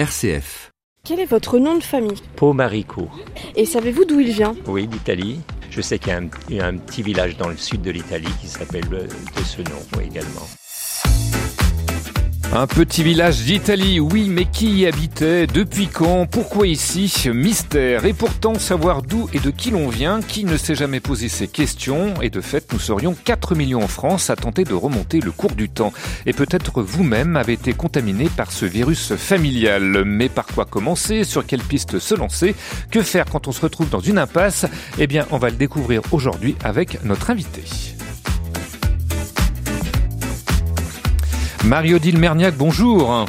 RCF. Quel est votre nom de famille? Pau Marico. Et savez-vous d'où il vient? Oui, d'Italie. Je sais qu'il y a un, il y a un petit village dans le sud de l'Italie qui s'appelle euh, de ce nom oui, également. Un petit village d'Italie, oui, mais qui y habitait Depuis quand? Pourquoi ici? Mystère. Et pourtant, savoir d'où et de qui l'on vient, qui ne s'est jamais posé ces questions? Et de fait, nous serions 4 millions en France à tenter de remonter le cours du temps. Et peut-être vous-même avez été contaminé par ce virus familial. Mais par quoi commencer? Sur quelle piste se lancer? Que faire quand on se retrouve dans une impasse? Eh bien, on va le découvrir aujourd'hui avec notre invité. Marie-Odile Merniac, bonjour.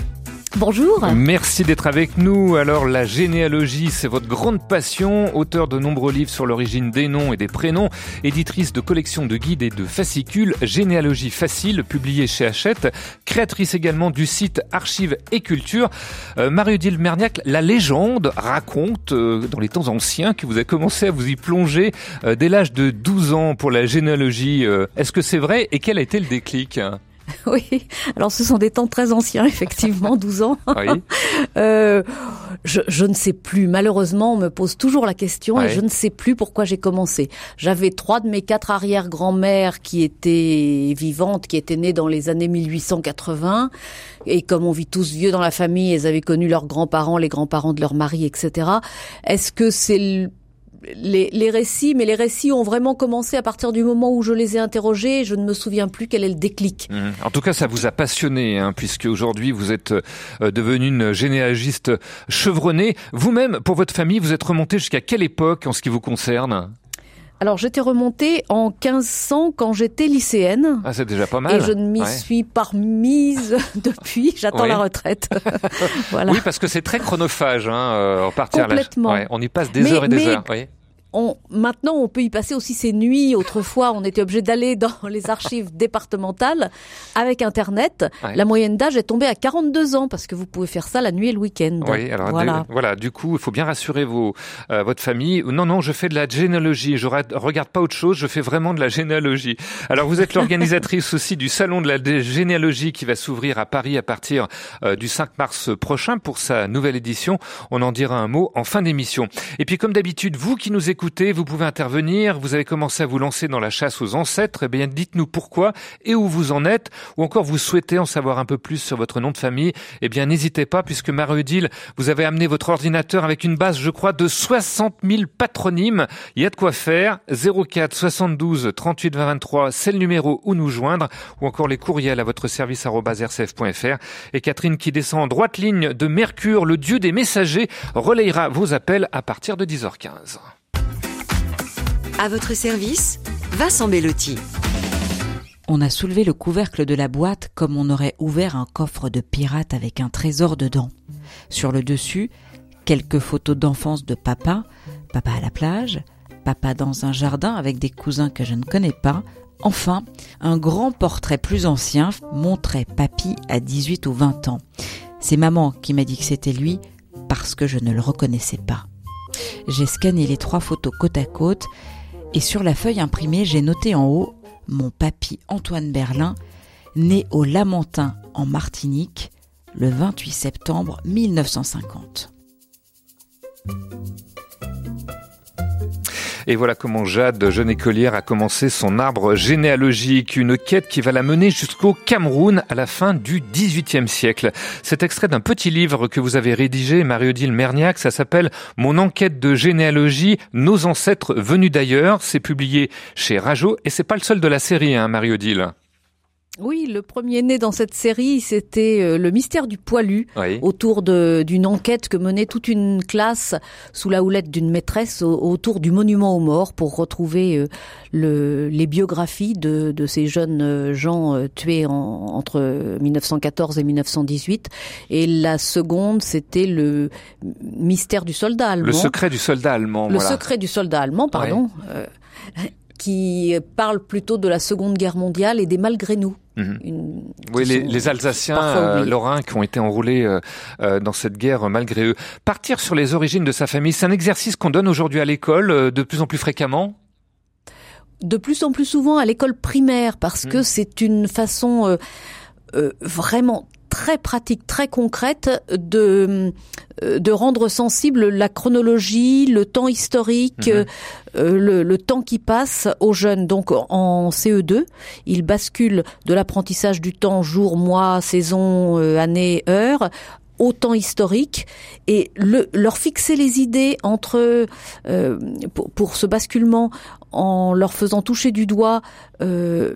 Bonjour. Merci d'être avec nous. Alors, la généalogie, c'est votre grande passion. Auteur de nombreux livres sur l'origine des noms et des prénoms. Éditrice de collections de guides et de fascicules. Généalogie facile, publié chez Hachette. Créatrice également du site Archives et Culture. Euh, Marie-Odile Merniac, la légende raconte, euh, dans les temps anciens, que vous avez commencé à vous y plonger euh, dès l'âge de 12 ans pour la généalogie. Euh, Est-ce que c'est vrai et quel a été le déclic? Oui, alors ce sont des temps très anciens, effectivement, 12 ans. Oui. Euh, je, je ne sais plus. Malheureusement, on me pose toujours la question et je ne sais plus pourquoi j'ai commencé. J'avais trois de mes quatre arrière-grand-mères qui étaient vivantes, qui étaient nées dans les années 1880. Et comme on vit tous vieux dans la famille, elles avaient connu leurs grands-parents, les grands-parents de leurs maris, etc. Est-ce que c'est les, les récits, mais les récits ont vraiment commencé à partir du moment où je les ai interrogés. Je ne me souviens plus quel est le déclic. Mhm. En tout cas, ça vous a passionné, hein, puisque aujourd'hui vous êtes euh, devenu une généalogiste chevronnée. Vous-même, pour votre famille, vous êtes remonté jusqu'à quelle époque en ce qui vous concerne? Alors j'étais remontée en 1500 quand j'étais lycéenne. Ah, c'est déjà pas mal. Et je ne m'y Ouais. suis pas remise depuis. J'attends Oui. la retraite. voilà. Oui, parce que c'est très chronophage, hein, euh, repartir à. Ouais, on y passe des Mais- heures et des mais- heures. Oui. On, maintenant, on peut y passer aussi ses nuits. Autrefois, on était obligé d'aller dans les archives départementales avec Internet. Ouais. La moyenne d'âge est tombée à 42 ans parce que vous pouvez faire ça la nuit et le week-end. Oui, alors voilà. du, voilà. Du coup, il faut bien rassurer vos, euh, votre famille. Non, non, je fais de la généalogie. Je regarde pas autre chose. Je fais vraiment de la généalogie. Alors, vous êtes l'organisatrice aussi du salon de la généalogie qui va s'ouvrir à Paris à partir euh, du 5 mars prochain pour sa nouvelle édition. On en dira un mot en fin d'émission. Et puis, comme d'habitude, vous qui nous écoutez, vous pouvez intervenir. Vous avez commencé à vous lancer dans la chasse aux ancêtres. Eh bien, dites-nous pourquoi et où vous en êtes, ou encore vous souhaitez en savoir un peu plus sur votre nom de famille. Eh bien, n'hésitez pas, puisque Marie-Odile, vous avez amené votre ordinateur avec une base, je crois, de 60 000 patronymes. Il y a de quoi faire. 04 72 38 20 23, c'est le numéro où nous joindre, ou encore les courriels à votre service rcf.fr. Et Catherine, qui descend en droite ligne de Mercure, le dieu des messagers, relayera vos appels à partir de 10h15. À votre service, Vincent Bellotti. On a soulevé le couvercle de la boîte comme on aurait ouvert un coffre de pirate avec un trésor dedans. Sur le dessus, quelques photos d'enfance de papa, papa à la plage, papa dans un jardin avec des cousins que je ne connais pas. Enfin, un grand portrait plus ancien montrait papy à 18 ou 20 ans. C'est maman qui m'a dit que c'était lui parce que je ne le reconnaissais pas. J'ai scanné les trois photos côte à côte et sur la feuille imprimée, j'ai noté en haut mon papy Antoine Berlin, né au Lamentin en Martinique le 28 septembre 1950. Et voilà comment Jade, jeune écolière, a commencé son arbre généalogique, une quête qui va la mener jusqu'au Cameroun à la fin du XVIIIe siècle. C'est extrait d'un petit livre que vous avez rédigé, Marie-Odile Merniac, ça s'appelle Mon enquête de généalogie, nos ancêtres venus d'ailleurs. C'est publié chez Rajo et c'est pas le seul de la série, hein, Marie-Odile. Oui, le premier né dans cette série, c'était euh, le mystère du poilu. Oui. autour d'une enquête que menait toute une classe sous la houlette d'une maîtresse au- autour du monument aux morts pour retrouver euh, le, les biographies de, de ces jeunes euh, gens tués en- entre 1914 et 1918. Et la seconde, c'était le mystère du soldat allemand. Le secret du soldat allemand. Le voilà. secret du soldat allemand, pardon. euh, qui parle plutôt de la Seconde Guerre mondiale et des malgré nous. Mhm. Une- Oui, les, les Alsaciens, euh, lorrains, qui ont été enrôlés euh, euh, dans cette guerre malgré eux. Partir sur les origines de sa famille, c'est un exercice qu'on donne aujourd'hui à l'école euh, de plus en plus fréquemment? de plus en plus souvent à l'école primaire parce Mm. que c'est une façon euh, euh, vraiment très pratique, très concrète de euh, de rendre sensible la chronologie, le temps historique, mhm. euh, le, le, temps qui passe aux jeunes. Donc en CE2, ils basculent de l'apprentissage du temps jour, mois, saison, euh, année, heure au temps historique et le, leur fixer les idées entre euh, pour, pour, ce basculement en leur faisant toucher du doigt euh,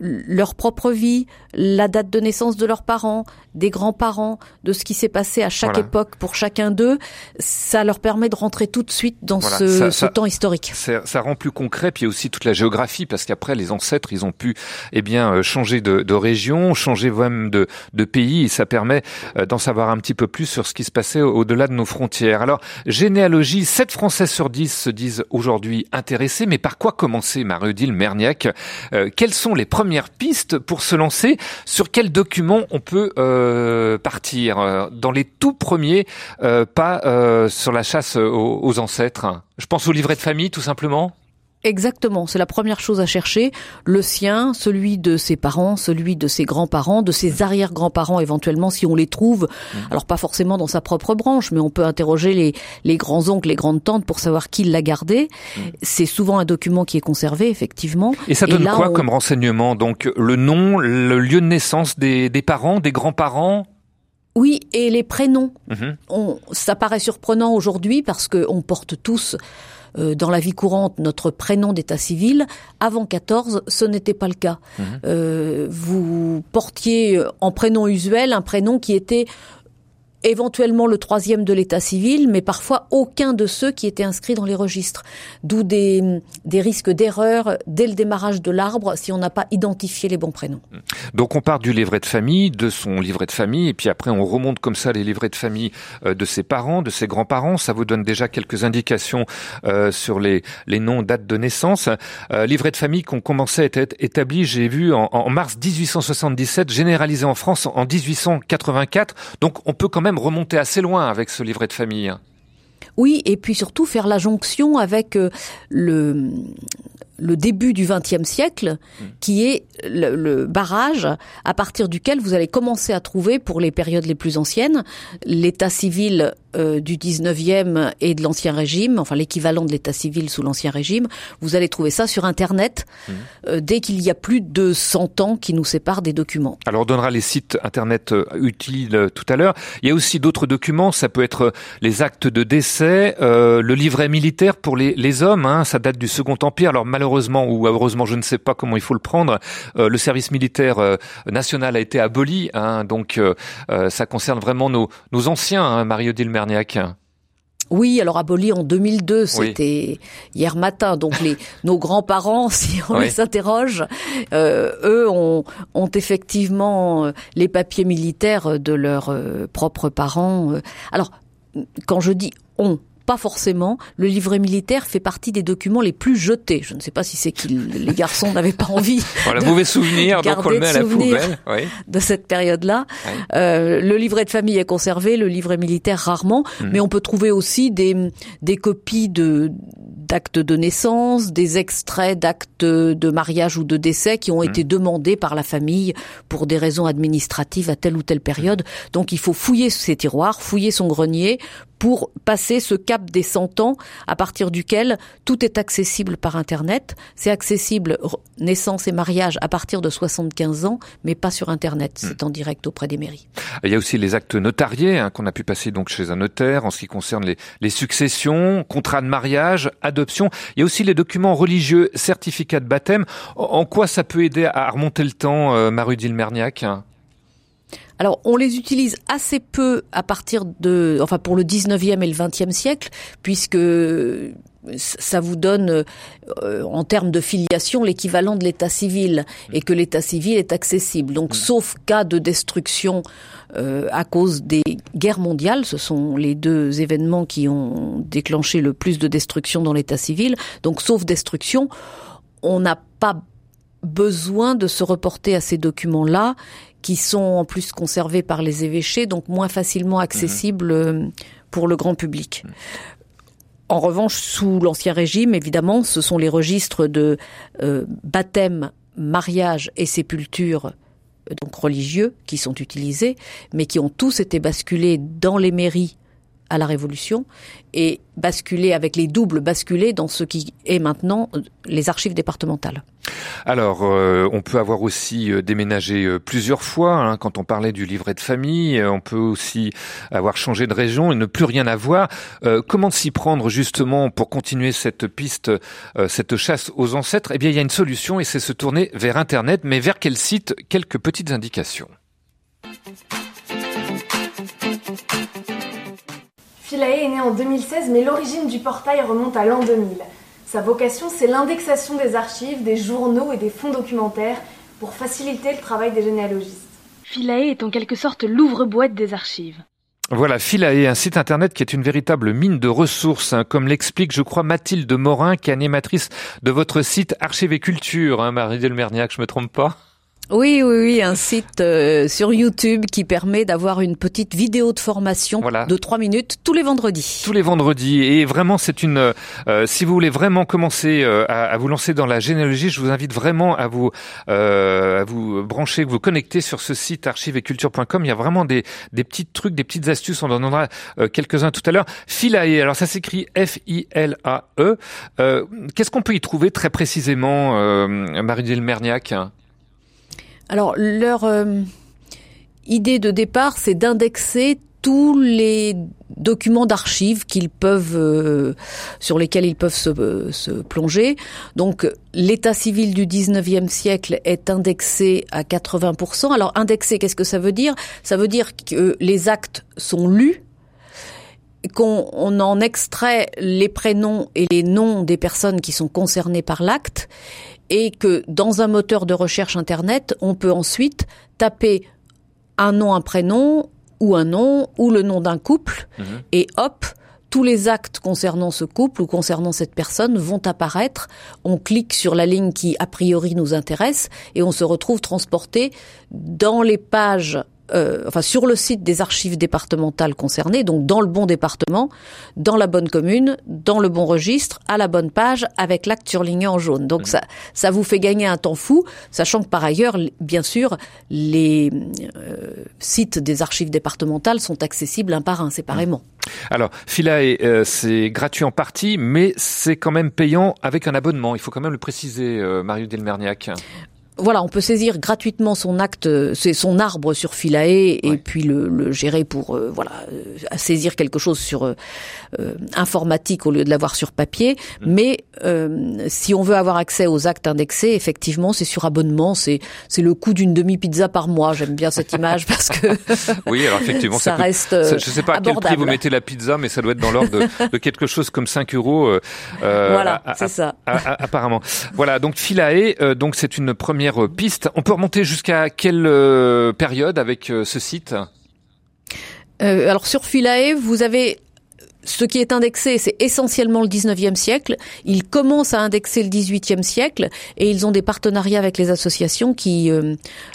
leur propre vie, la date de naissance de leurs parents, des grands-parents, de ce qui s'est passé à chaque époque pour chacun d'eux, ça leur permet de rentrer tout de suite dans ce, ce temps historique. Ça, ça, rend plus concret, puis il y a aussi toute la géographie, parce qu'après les ancêtres, ils ont pu eh bien euh, changer de, de région, changer même de, de pays, et ça permet euh, d'en savoir un petit peu plus sur ce qui se passait au-delà de nos frontières. Alors, généalogie, 7 Français sur 10 se disent aujourd'hui intéressés, mais par quoi commencer, Marie-Odile Merniac euh, Quelles sont les premières pistes pour se lancer? Sur quels documents on peut euh, partir? Euh, Dans les tout premiers pas sur la chasse aux, aux ancêtres? Je pense au livret de famille, tout simplement Exactement, c'est la première chose à chercher, le sien, celui de ses parents, celui de ses grands-parents, de ses arrière-grands-parents éventuellement si on les trouve. Mmh. Alors pas forcément dans sa propre branche, mais on peut interroger les, les grands-oncles, les grandes-tantes pour savoir qui l'a gardé. Mmh. C'est souvent un document qui est conservé, effectivement. Et ça donne quoi comme renseignement? Donc le nom, le lieu de naissance des, des parents, des grands-parents? Oui, et les prénoms. Mmh. On, ça paraît surprenant aujourd'hui parce qu'on porte tous euh, dans la vie courante notre prénom d'état civil. Avant 14, ce n'était pas le cas. Mmh. Euh, vous portiez en prénom usuel un prénom qui était éventuellement le troisième de l'état civil, mais parfois aucun de ceux qui étaient inscrits dans les registres. D'où des, des risques d'erreur dès le démarrage de l'arbre si on n'a pas identifié les bons prénoms. Donc on part du livret de famille, de son livret de famille, et puis après on remonte comme ça les livrets de famille euh, de ses parents, de ses grands-parents. Ça vous donne déjà quelques indications euh, sur les, les noms, dates de naissance. Euh, livret de famille qu'on commençait à être établi, j'ai vu, en, en mars 1877, généralisé en France en 1884. Donc on peut quand même remonter assez loin avec ce livret de famille. Oui, et puis surtout faire la jonction avec euh, le, le début du XXe siècle, mmh. qui est le, le, barrage à partir duquel vous allez commencer à trouver, pour les périodes les plus anciennes, l'état civil euh, du 19e et de l'Ancien Régime, enfin l'équivalent de l'état civil sous l'Ancien Régime. Vous allez trouver ça sur Internet mmh. euh, dès qu'il y a plus de 100 ans qui nous séparent des documents. Alors on donnera les sites Internet euh, utiles tout à l'heure. Il y a aussi d'autres documents, ça peut être les actes de décès, euh, le livret militaire pour les, les hommes, hein, ça date du Second Empire. Alors malheureusement ou heureusement, je ne sais pas comment il faut le prendre, le service militaire national a été aboli, hein, donc ça concerne vraiment nos, nos anciens, hein, Mario Dilmer oui, alors aboli en 2002, c'était hier matin. Donc les nos grands-parents, si on oui. les interroge, euh, eux ont, ont, effectivement euh, les papiers militaires de leurs euh, propres parents. Alors quand je dis on, pas forcément. Le livret militaire fait partie des documents les plus jetés. Je ne sais pas si c'est que les garçons n'avaient pas envie. Voilà, de mauvais souvenir, donc on le met à la poubelle. Oui. De cette période-là. Oui. Euh, le livret de famille est conservé, le livret militaire rarement, mmh. mais on peut trouver aussi des, des copies de d'actes de naissance, des extraits d'actes de mariage ou de décès qui ont mmh. été demandés par la famille pour des raisons administratives à telle ou telle période. Donc il faut fouiller ses tiroirs, fouiller son grenier pour passer ce cap des 100 ans à partir duquel tout est accessible par Internet. C'est accessible naissance et mariage à partir de 75 ans, mais pas sur Internet. Hmm. C'est en direct auprès des mairies. Il y a aussi les actes notariés hein, qu'on a pu passer donc chez un notaire en ce qui concerne les, les successions, contrats de mariage, adoption. Il y a aussi les documents religieux, certificats de baptême. En quoi ça peut aider à remonter le temps, euh, Marudil Merniac? Alors, on les utilise assez peu à partir de, enfin, pour le 19e et le 20e siècle, puisque ça vous donne, euh, en termes de filiation, l'équivalent de l'état civil, et que l'état civil est accessible. Donc, mmh. sauf cas de destruction euh, à cause des guerres mondiales, ce sont les deux événements qui ont déclenché le plus de destruction dans l'état civil. Donc, sauf destruction, on n'a pas besoin de se reporter à ces documents-là qui sont en plus conservés par les évêchés, donc moins facilement accessibles mmh. pour le grand public. En revanche, sous l'Ancien Régime, évidemment, ce sont les registres de euh, baptême, mariage et sépulture donc religieux qui sont utilisés, mais qui ont tous été basculés dans les mairies à la Révolution et basculés avec les doubles basculés dans ce qui est maintenant les archives départementales. Alors, euh, on peut avoir aussi euh, déménagé euh, plusieurs fois. Hein, quand on parlait du livret de famille, on peut aussi avoir changé de région et ne plus rien avoir. comment s'y prendre justement pour continuer cette piste, cette chasse aux ancêtres? Eh bien, il y a une solution et c'est se tourner vers Internet, mais vers quel site? Quelques petites indications. Philae est né en 2016, mais l'origine du portail remonte à l'an 2000. Sa vocation, c'est l'indexation des archives, des journaux et des fonds documentaires pour faciliter le travail des généalogistes. Philae est en quelque sorte l'ouvre-boîte des archives. Voilà, Philae, un site internet qui est une véritable mine de ressources, hein, comme l'explique, je crois, Mathilde Morin, qui est animatrice de votre site Archives et Culture, hein, Marie Delmerniac, je me trompe pas? Oui, oui, oui, un site euh, sur YouTube qui permet d'avoir une petite vidéo de formation de trois minutes tous les vendredis. Tous les vendredis. Et vraiment, c'est une. Euh, si vous voulez vraiment commencer euh, à, à, vous lancer dans la généalogie, je vous invite vraiment à vous à vous brancher, vous connecter sur ce site archiveculture.com. Il y a vraiment des des petits trucs, des petites astuces. On en donnera quelques-uns tout à l'heure. Philae. Alors ça s'écrit F-I-L-A-E. Qu'est-ce qu'on peut y trouver très précisément, Marie-Dile Merniac? Alors leur euh, idée de départ, c'est d'indexer tous les documents d'archives qu'ils peuvent euh, sur lesquels ils peuvent se, se plonger. Donc l'état civil du 19e siècle est indexé à 80%. Alors indexé, qu'est-ce que ça veut dire? Ça veut dire que les actes sont lus qu'on en extrait les prénoms et les noms des personnes qui sont concernées par l'acte et que dans un moteur de recherche Internet, on peut ensuite taper un nom, un prénom, ou un nom, ou le nom d'un couple, mhm. et hop, tous les actes concernant ce couple ou concernant cette personne vont apparaître. On clique sur la ligne qui a priori nous intéresse et on se retrouve transporté dans les pages euh, enfin sur le site des archives départementales concernées, donc dans le bon département, dans la bonne commune, dans le bon registre, à la bonne page, avec l'acte surligné en jaune. Donc mmh. ça, ça vous fait gagner un temps fou, sachant que par ailleurs, bien sûr, les euh, sites des archives départementales sont accessibles un par un, séparément. Mmh. Alors, Philae, euh, c'est gratuit en partie, mais c'est quand même payant avec un abonnement. Il faut quand même le préciser, Mario Delmerniac voilà, on peut saisir gratuitement son acte, c'est son arbre sur Philae et puis le, gérer pour euh, voilà euh, saisir quelque chose sur euh, informatique au lieu de l'avoir sur papier. Mm. Mais si on veut avoir accès aux actes indexés, effectivement, c'est sur abonnement. C'est c'est le coût d'une demi pizza par mois. J'aime bien cette image parce que oui, alors effectivement, ça, reste. je sais pas à quel prix vous mettez la pizza, mais ça doit être dans l'ordre de, quelque chose comme 5 euros. voilà, c'est ça. apparemment. Voilà, donc Philae, donc c'est une première piste. On peut remonter jusqu'à quelle euh, période avec euh, ce site? Euh, Alors sur Philae, vous avez ce qui est indexé, c'est essentiellement le 19e siècle. Ils commencent à indexer le 18e siècle et ils ont des partenariats avec les associations qui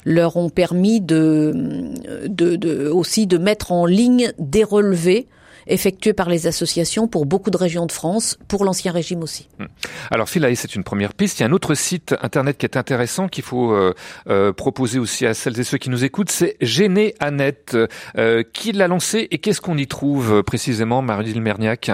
leur ont permis de, aussi de mettre en ligne des relevés effectué par les associations pour beaucoup de régions de France, pour l'Ancien Régime aussi. Hmm. Alors Philae, c'est une première piste. Il y a un autre site internet qui est intéressant qu'il faut euh, euh, proposer aussi à celles et ceux qui nous écoutent, c'est Généanet. Euh, qui l'a lancé et qu'est-ce qu'on y trouve précisément, Marie-Dile Merniac?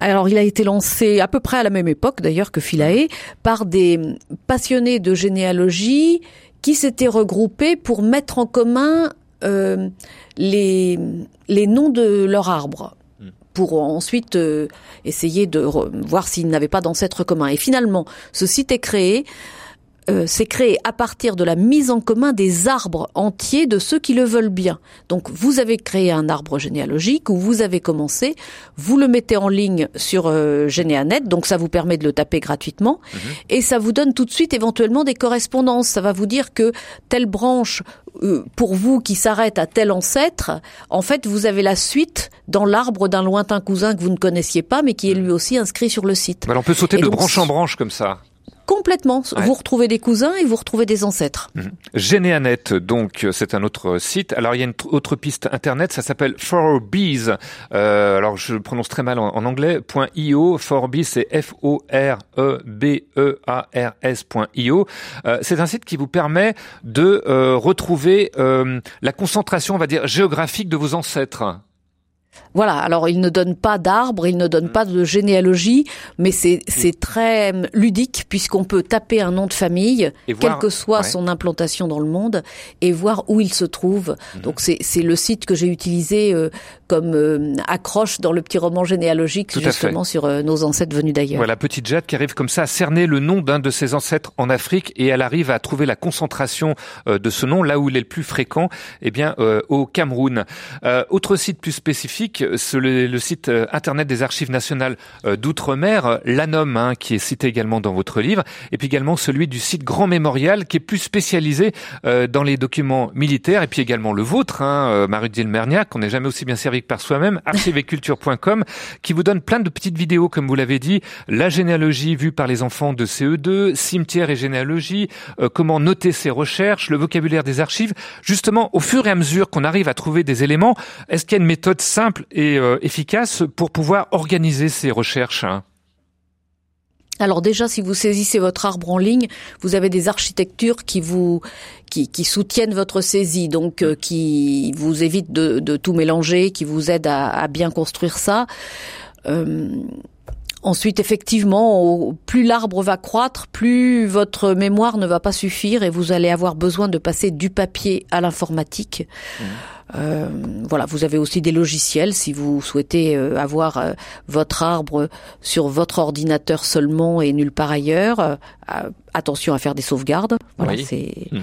Alors, il a été lancé à peu près à la même époque, d'ailleurs, que Philae, par des passionnés de généalogie qui s'étaient regroupés pour mettre en commun euh, les, les noms de leur arbre hmm. pour ensuite euh, essayer de voir s'ils n'avaient pas d'ancêtres communs. Et finalement, ce site est créé euh, c'est créé à partir de la mise en commun des arbres entiers de ceux qui le veulent bien. Donc vous avez créé un arbre généalogique où vous avez commencé, vous le mettez en ligne sur euh, Généanet, donc ça vous permet de le taper gratuitement, mhm. et ça vous donne tout de suite éventuellement des correspondances. Ça va vous dire que telle branche euh, pour vous qui s'arrête à tel ancêtre, en fait vous avez la suite dans l'arbre d'un lointain cousin que vous ne connaissiez pas, mais qui est lui aussi inscrit sur le site. on peut sauter de branche en branche comme ça. Complètement. Vous retrouvez des cousins et vous retrouvez des ancêtres. Mmh. Généanet, donc c'est un autre site. Alors il y a une autre piste internet, ça s'appelle Forbees. Euh, alors je prononce très mal en, anglais. .io. Forbees, c'est F O R E. Euh, c'est un site qui vous permet de euh, retrouver euh, la concentration, on va dire, géographique de vos ancêtres. Voilà, alors il ne donne pas d'arbres, il ne donne mm. pas de généalogie, mais c'est c'est très euh, ludique puisqu'on peut taper un nom de famille, quelle que soit son implantation dans le monde, et voir où il se trouve. Mm. Donc c'est le site que j'ai utilisé euh, comme euh, accroche dans le petit roman généalogique justement sur nos ancêtres venus d'ailleurs. Voilà, petite Jade qui arrive comme ça à cerner le nom d'un de ses ancêtres en Afrique et elle arrive à trouver la concentration de ce nom là où il est le plus fréquent, eh bien au Cameroun. autre site plus spécifique sur le, site euh, internet des Archives nationales euh, d'outre-mer, l'ANOM, hein, qui est cité également dans votre livre, et puis également celui du site Grand Mémorial, qui est plus spécialisé euh, dans les documents militaires, et puis également le vôtre, hein, Marie-Odile Merniac, on n'est jamais aussi bien servi que par soi-même, archiveculture.com, qui vous donne plein de petites vidéos, comme vous l'avez dit, la généalogie vue par les enfants de CE2, cimetière et généalogie, comment noter ses recherches, le vocabulaire des archives. Justement, au fur et à mesure qu'on arrive à trouver des éléments, est-ce qu'il y a une méthode simple et euh, efficace pour pouvoir organiser ces recherches hein alors déjà, si vous saisissez votre arbre en ligne, vous avez des architectures qui vous qui, soutiennent votre saisie, donc euh, qui vous évitent de, tout mélanger, qui vous aident à, bien construire ça. Euh, ensuite, effectivement, plus l'arbre va croître, plus votre mémoire ne va pas suffire et vous allez avoir besoin de passer du papier à l'informatique. Mmh. Euh, voilà, vous avez aussi des logiciels si vous souhaitez euh, avoir euh, votre arbre sur votre ordinateur seulement et nulle part ailleurs. attention à faire des sauvegardes. Voilà, c'est. Mhm.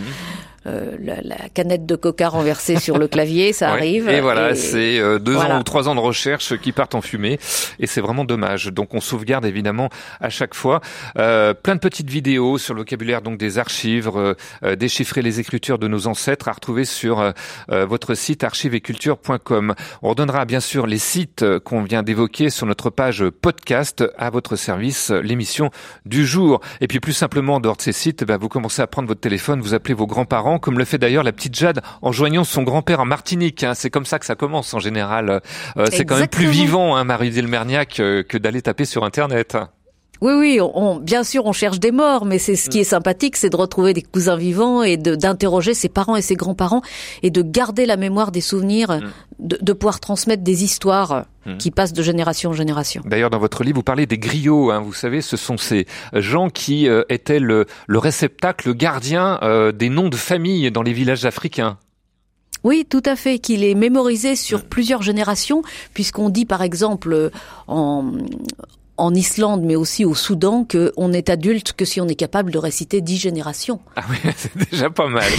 Euh, la, la, canette de coca renversée sur le clavier, ça arrive. Et voilà, c'est euh, deux ans ou trois ans de recherche qui partent en fumée, et c'est vraiment dommage. Donc on sauvegarde évidemment à chaque fois. Euh, plein de petites vidéos sur le vocabulaire donc des archives, euh, déchiffrer les écritures de nos ancêtres à retrouver sur votre site archiveculture.com. On redonnera bien sûr les sites qu'on vient d'évoquer sur notre page podcast à votre service, l'émission du jour. Et puis plus simplement, dehors de ces sites, bah, vous commencez à prendre votre téléphone, vous appelez vos grands-parents comme le fait d'ailleurs la petite Jade en joignant son grand-père en Martinique. Hein. C'est comme ça que ça commence en général. Euh, c'est quand même plus vivant, hein, Marie-Odile Merniac, euh, que d'aller taper sur Internet. Oui, oui, on, bien sûr, on cherche des morts, mais c'est ce qui est sympathique, c'est de retrouver des cousins vivants et d'interroger ses parents et ses grands-parents et de garder la mémoire des souvenirs, mm. de, pouvoir transmettre des histoires mm. qui passent de génération en génération. D'ailleurs, dans votre livre, vous parlez des griots. Hein, vous savez, ce sont ces gens qui euh, étaient le, réceptacle, le gardien euh, des noms de famille dans les villages africains. Oui, tout à fait, qu'il est mémorisé sur mm. plusieurs générations, puisqu'on dit par exemple en, en Islande, mais aussi au Soudan, qu'on n'est adulte que si on est capable de réciter dix générations. Ah oui, c'est déjà pas mal.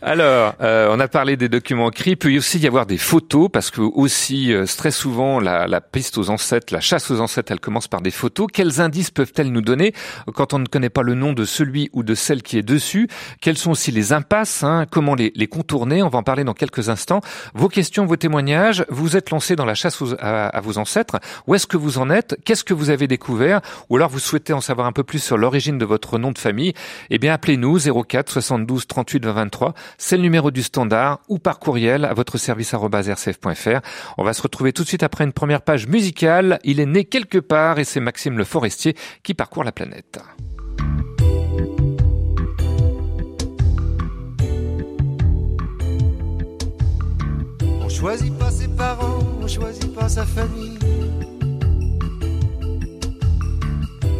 Alors, euh, on a parlé des documents écrits, il peut aussi y avoir des photos, parce que aussi, euh, très souvent, la, la, piste aux ancêtres, la chasse aux ancêtres, elle commence par des photos. Quels indices peuvent-elles nous donner quand on ne connaît pas le nom de celui ou de celle qui est dessus? Quelles sont aussi les impasses hein? Comment les, les, contourner? On va en parler dans quelques instants. Vos questions, vos témoignages, vous êtes lancé dans la chasse à, à vos ancêtres. Où est-ce que vous en êtes? Qu'est-ce que vous avez découvert Ou alors vous souhaitez en savoir un peu plus sur l'origine de votre nom de famille Eh bien, appelez-nous 04 72 38 20 23. C'est le numéro du standard ou par courriel à votre service rcf.fr. On va se retrouver tout de suite après une première page musicale. Il est né quelque part et c'est Maxime Le Forestier qui parcourt la planète. On choisit pas ses parents, on choisit pas sa famille.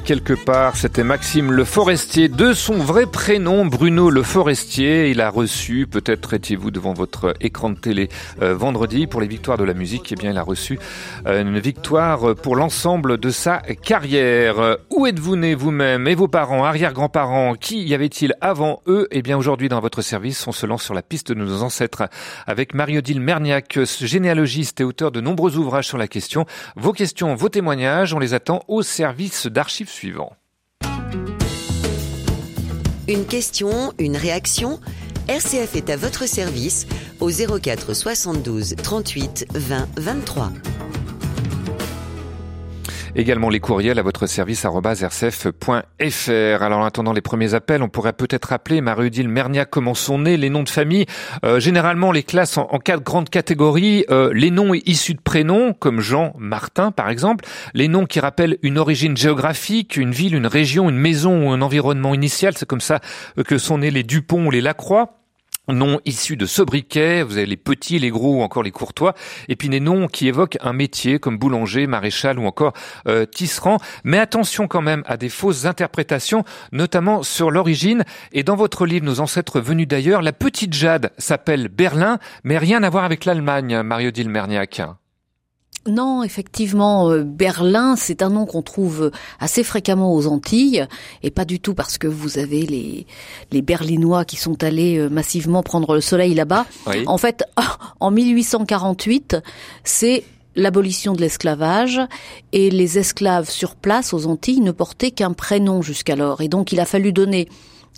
Quelque part, c'était Maxime Le Forestier, de son vrai prénom, Bruno Le Forestier. Il a reçu, peut-être étiez-vous devant votre écran de télé euh, vendredi, pour les victoires de la musique, eh bien il a reçu euh, une victoire pour l'ensemble de sa carrière. Où êtes-vous né vous-même? Et vos parents, arrière-grands-parents Qui y avait-il avant eux? Eh bien aujourd'hui dans votre service, on se lance sur la piste de nos ancêtres avec Marie-Odile Merniac, généalogiste et auteur de nombreux ouvrages sur la question. Vos questions, vos témoignages, on les attend au service d'archives suivant. Une question, une réaction RCF est à votre service au 04 72 38 20 23. Également les courriels à votre service rcf.fr. Alors en attendant les premiers appels, on pourrait peut-être rappeler, Marie-Odile Merniac, comment sont nés les noms de famille? Euh, généralement, les classes en, en quatre grandes catégories. Euh, les noms issus de prénoms, comme Jean, Martin par exemple. Les noms qui rappellent une origine géographique, une ville, une région, une maison ou un environnement initial. C'est comme ça euh, que sont nés les Dupont ou les Lacroix noms issus de sobriquets, vous avez les petits, les gros ou encore les courtois, et puis des noms qui évoquent un métier comme boulanger, maréchal ou encore euh, tisserand. Mais attention quand même à des fausses interprétations, notamment sur l'origine. Et dans votre livre, Nos ancêtres venus d'ailleurs, la petite Jade s'appelle Berlin, mais rien à voir avec l'Allemagne, Mario-Dile Merniac. Non, effectivement, euh, Berlin, c'est un nom qu'on trouve assez fréquemment aux Antilles, et pas du tout parce que vous avez les, les Berlinois qui sont allés euh, massivement prendre le soleil là-bas. Oui. En fait, en 1848, c'est l'abolition de l'esclavage et les esclaves sur place aux Antilles ne portaient qu'un prénom jusqu'alors. Et donc il a fallu donner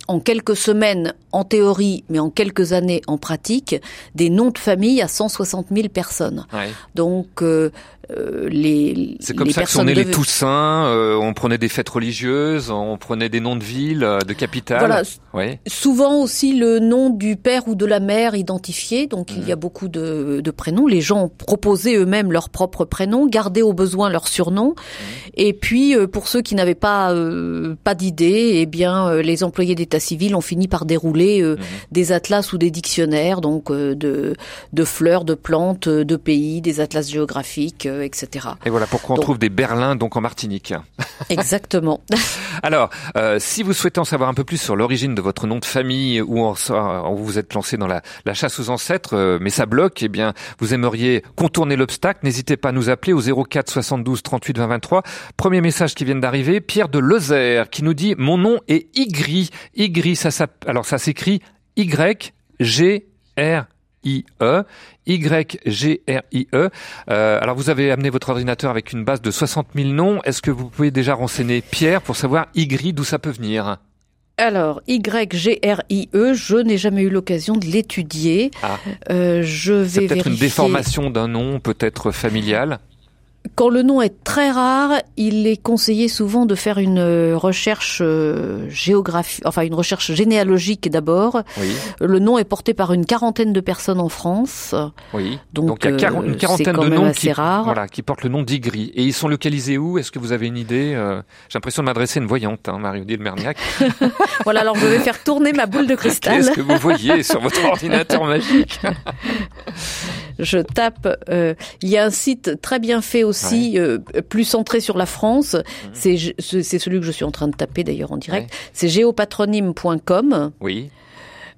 en quelques semaines en théorie, mais en quelques années en pratique, des noms de famille à 160 000 personnes. Ouais. Donc euh, euh, les C'est comme les ça que sont nés les Toussaints, euh, on prenait des fêtes religieuses, on prenait des noms de villes, euh, de capitales. Voilà. Oui. Souvent aussi le nom du père ou de la mère identifié, donc il y Mhm. a beaucoup de, de prénoms. Les gens ont proposé eux-mêmes leur propre prénom, gardé au besoin leur surnom. Mhm. Et puis pour ceux qui n'avaient pas euh, pas d'idée, eh bien les employés d'état civil ont fini par dérouler Mhm. des atlas ou des dictionnaires, donc de de fleurs, de plantes, de pays, des atlas géographiques, etc. Et voilà pourquoi on Donc- trouve des Berlins donc en Martinique. Exactement. Alors, euh, si vous souhaitez en savoir un peu plus sur l'origine de votre nom de famille ou en, en vous vous êtes lancé dans la, la chasse aux ancêtres, euh, mais ça bloque, eh bien, vous aimeriez contourner l'obstacle, n'hésitez pas à nous appeler au 04 72 38 20 23. Premier message qui vient d'arriver, Pierre de Lozère qui nous dit « Mon nom est Ygri ». Ygri, ça, alors ça s'écrit Y-G-R-I-E. Y-G-R-I-E. Euh, alors vous avez amené votre ordinateur avec une base de 60 000 noms. Est-ce que vous pouvez déjà renseigner Pierre pour savoir Y d'où ça peut venir? Alors, Y-G-R-I-E, je n'ai jamais eu l'occasion de l'étudier. Ah. Euh, je vais peut-être une déformation d'un nom, peut-être familial. Quand le nom est très rare, il est conseillé souvent de faire une euh, recherche euh, géographique, enfin une recherche généalogique d'abord. Oui, Le nom est porté par une quarantaine de personnes en France, oui. donc, il y a euh, une quarantaine de noms qui, rare. voilà, qui portent le nom d'Ygri. Et ils sont localisés où? Est-ce que vous avez une idée J'ai l'impression de m'adresser à une voyante, hein, Marie-Odile Merniac. Voilà, alors je vais faire tourner ma boule de cristal. Qu'est-ce que vous voyez sur votre ordinateur magique? Je tape. euh, il y a un site très bien fait aussi, euh, plus centré sur la France. Mhm. C'est celui que je suis en train de taper d'ailleurs en direct. C'est géopatronyme.com. Oui,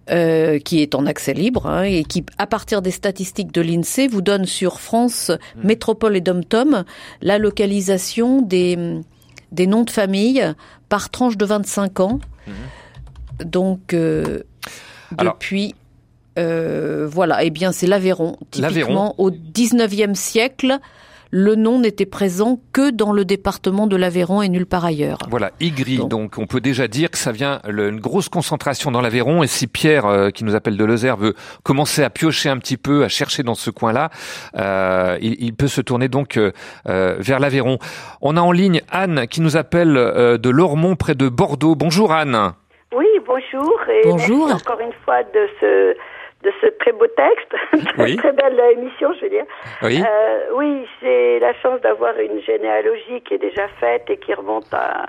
euh, qui est en accès libre hein, et qui, à partir des statistiques de l'INSEE, vous donne sur France, Mhm. Métropole et Dom-Tom la localisation des, des noms de famille par tranche de 25 ans. Donc, euh, Mhm. Alors- depuis Euh, voilà, eh bien c'est l'Aveyron. Typiquement, au 19e siècle, le nom n'était présent que dans le département de l'Aveyron et nulle part ailleurs. Voilà, Igri. Donc. on peut déjà dire que ça vient une grosse concentration dans l'Aveyron. Et si Pierre, euh, qui nous appelle de Lozère, veut commencer à piocher un petit peu, à chercher dans ce coin-là, euh, il, peut se tourner donc euh, vers l'Aveyron. On a en ligne Anne qui nous appelle de Lormont près de Bordeaux. Bonjour Anne. Oui, bonjour. Et bonjour. encore une fois de ce de ce très beau texte, très belle émission, je veux dire. Oui, euh, oui j'ai la chance d'avoir une généalogie qui est déjà faite et qui remonte à,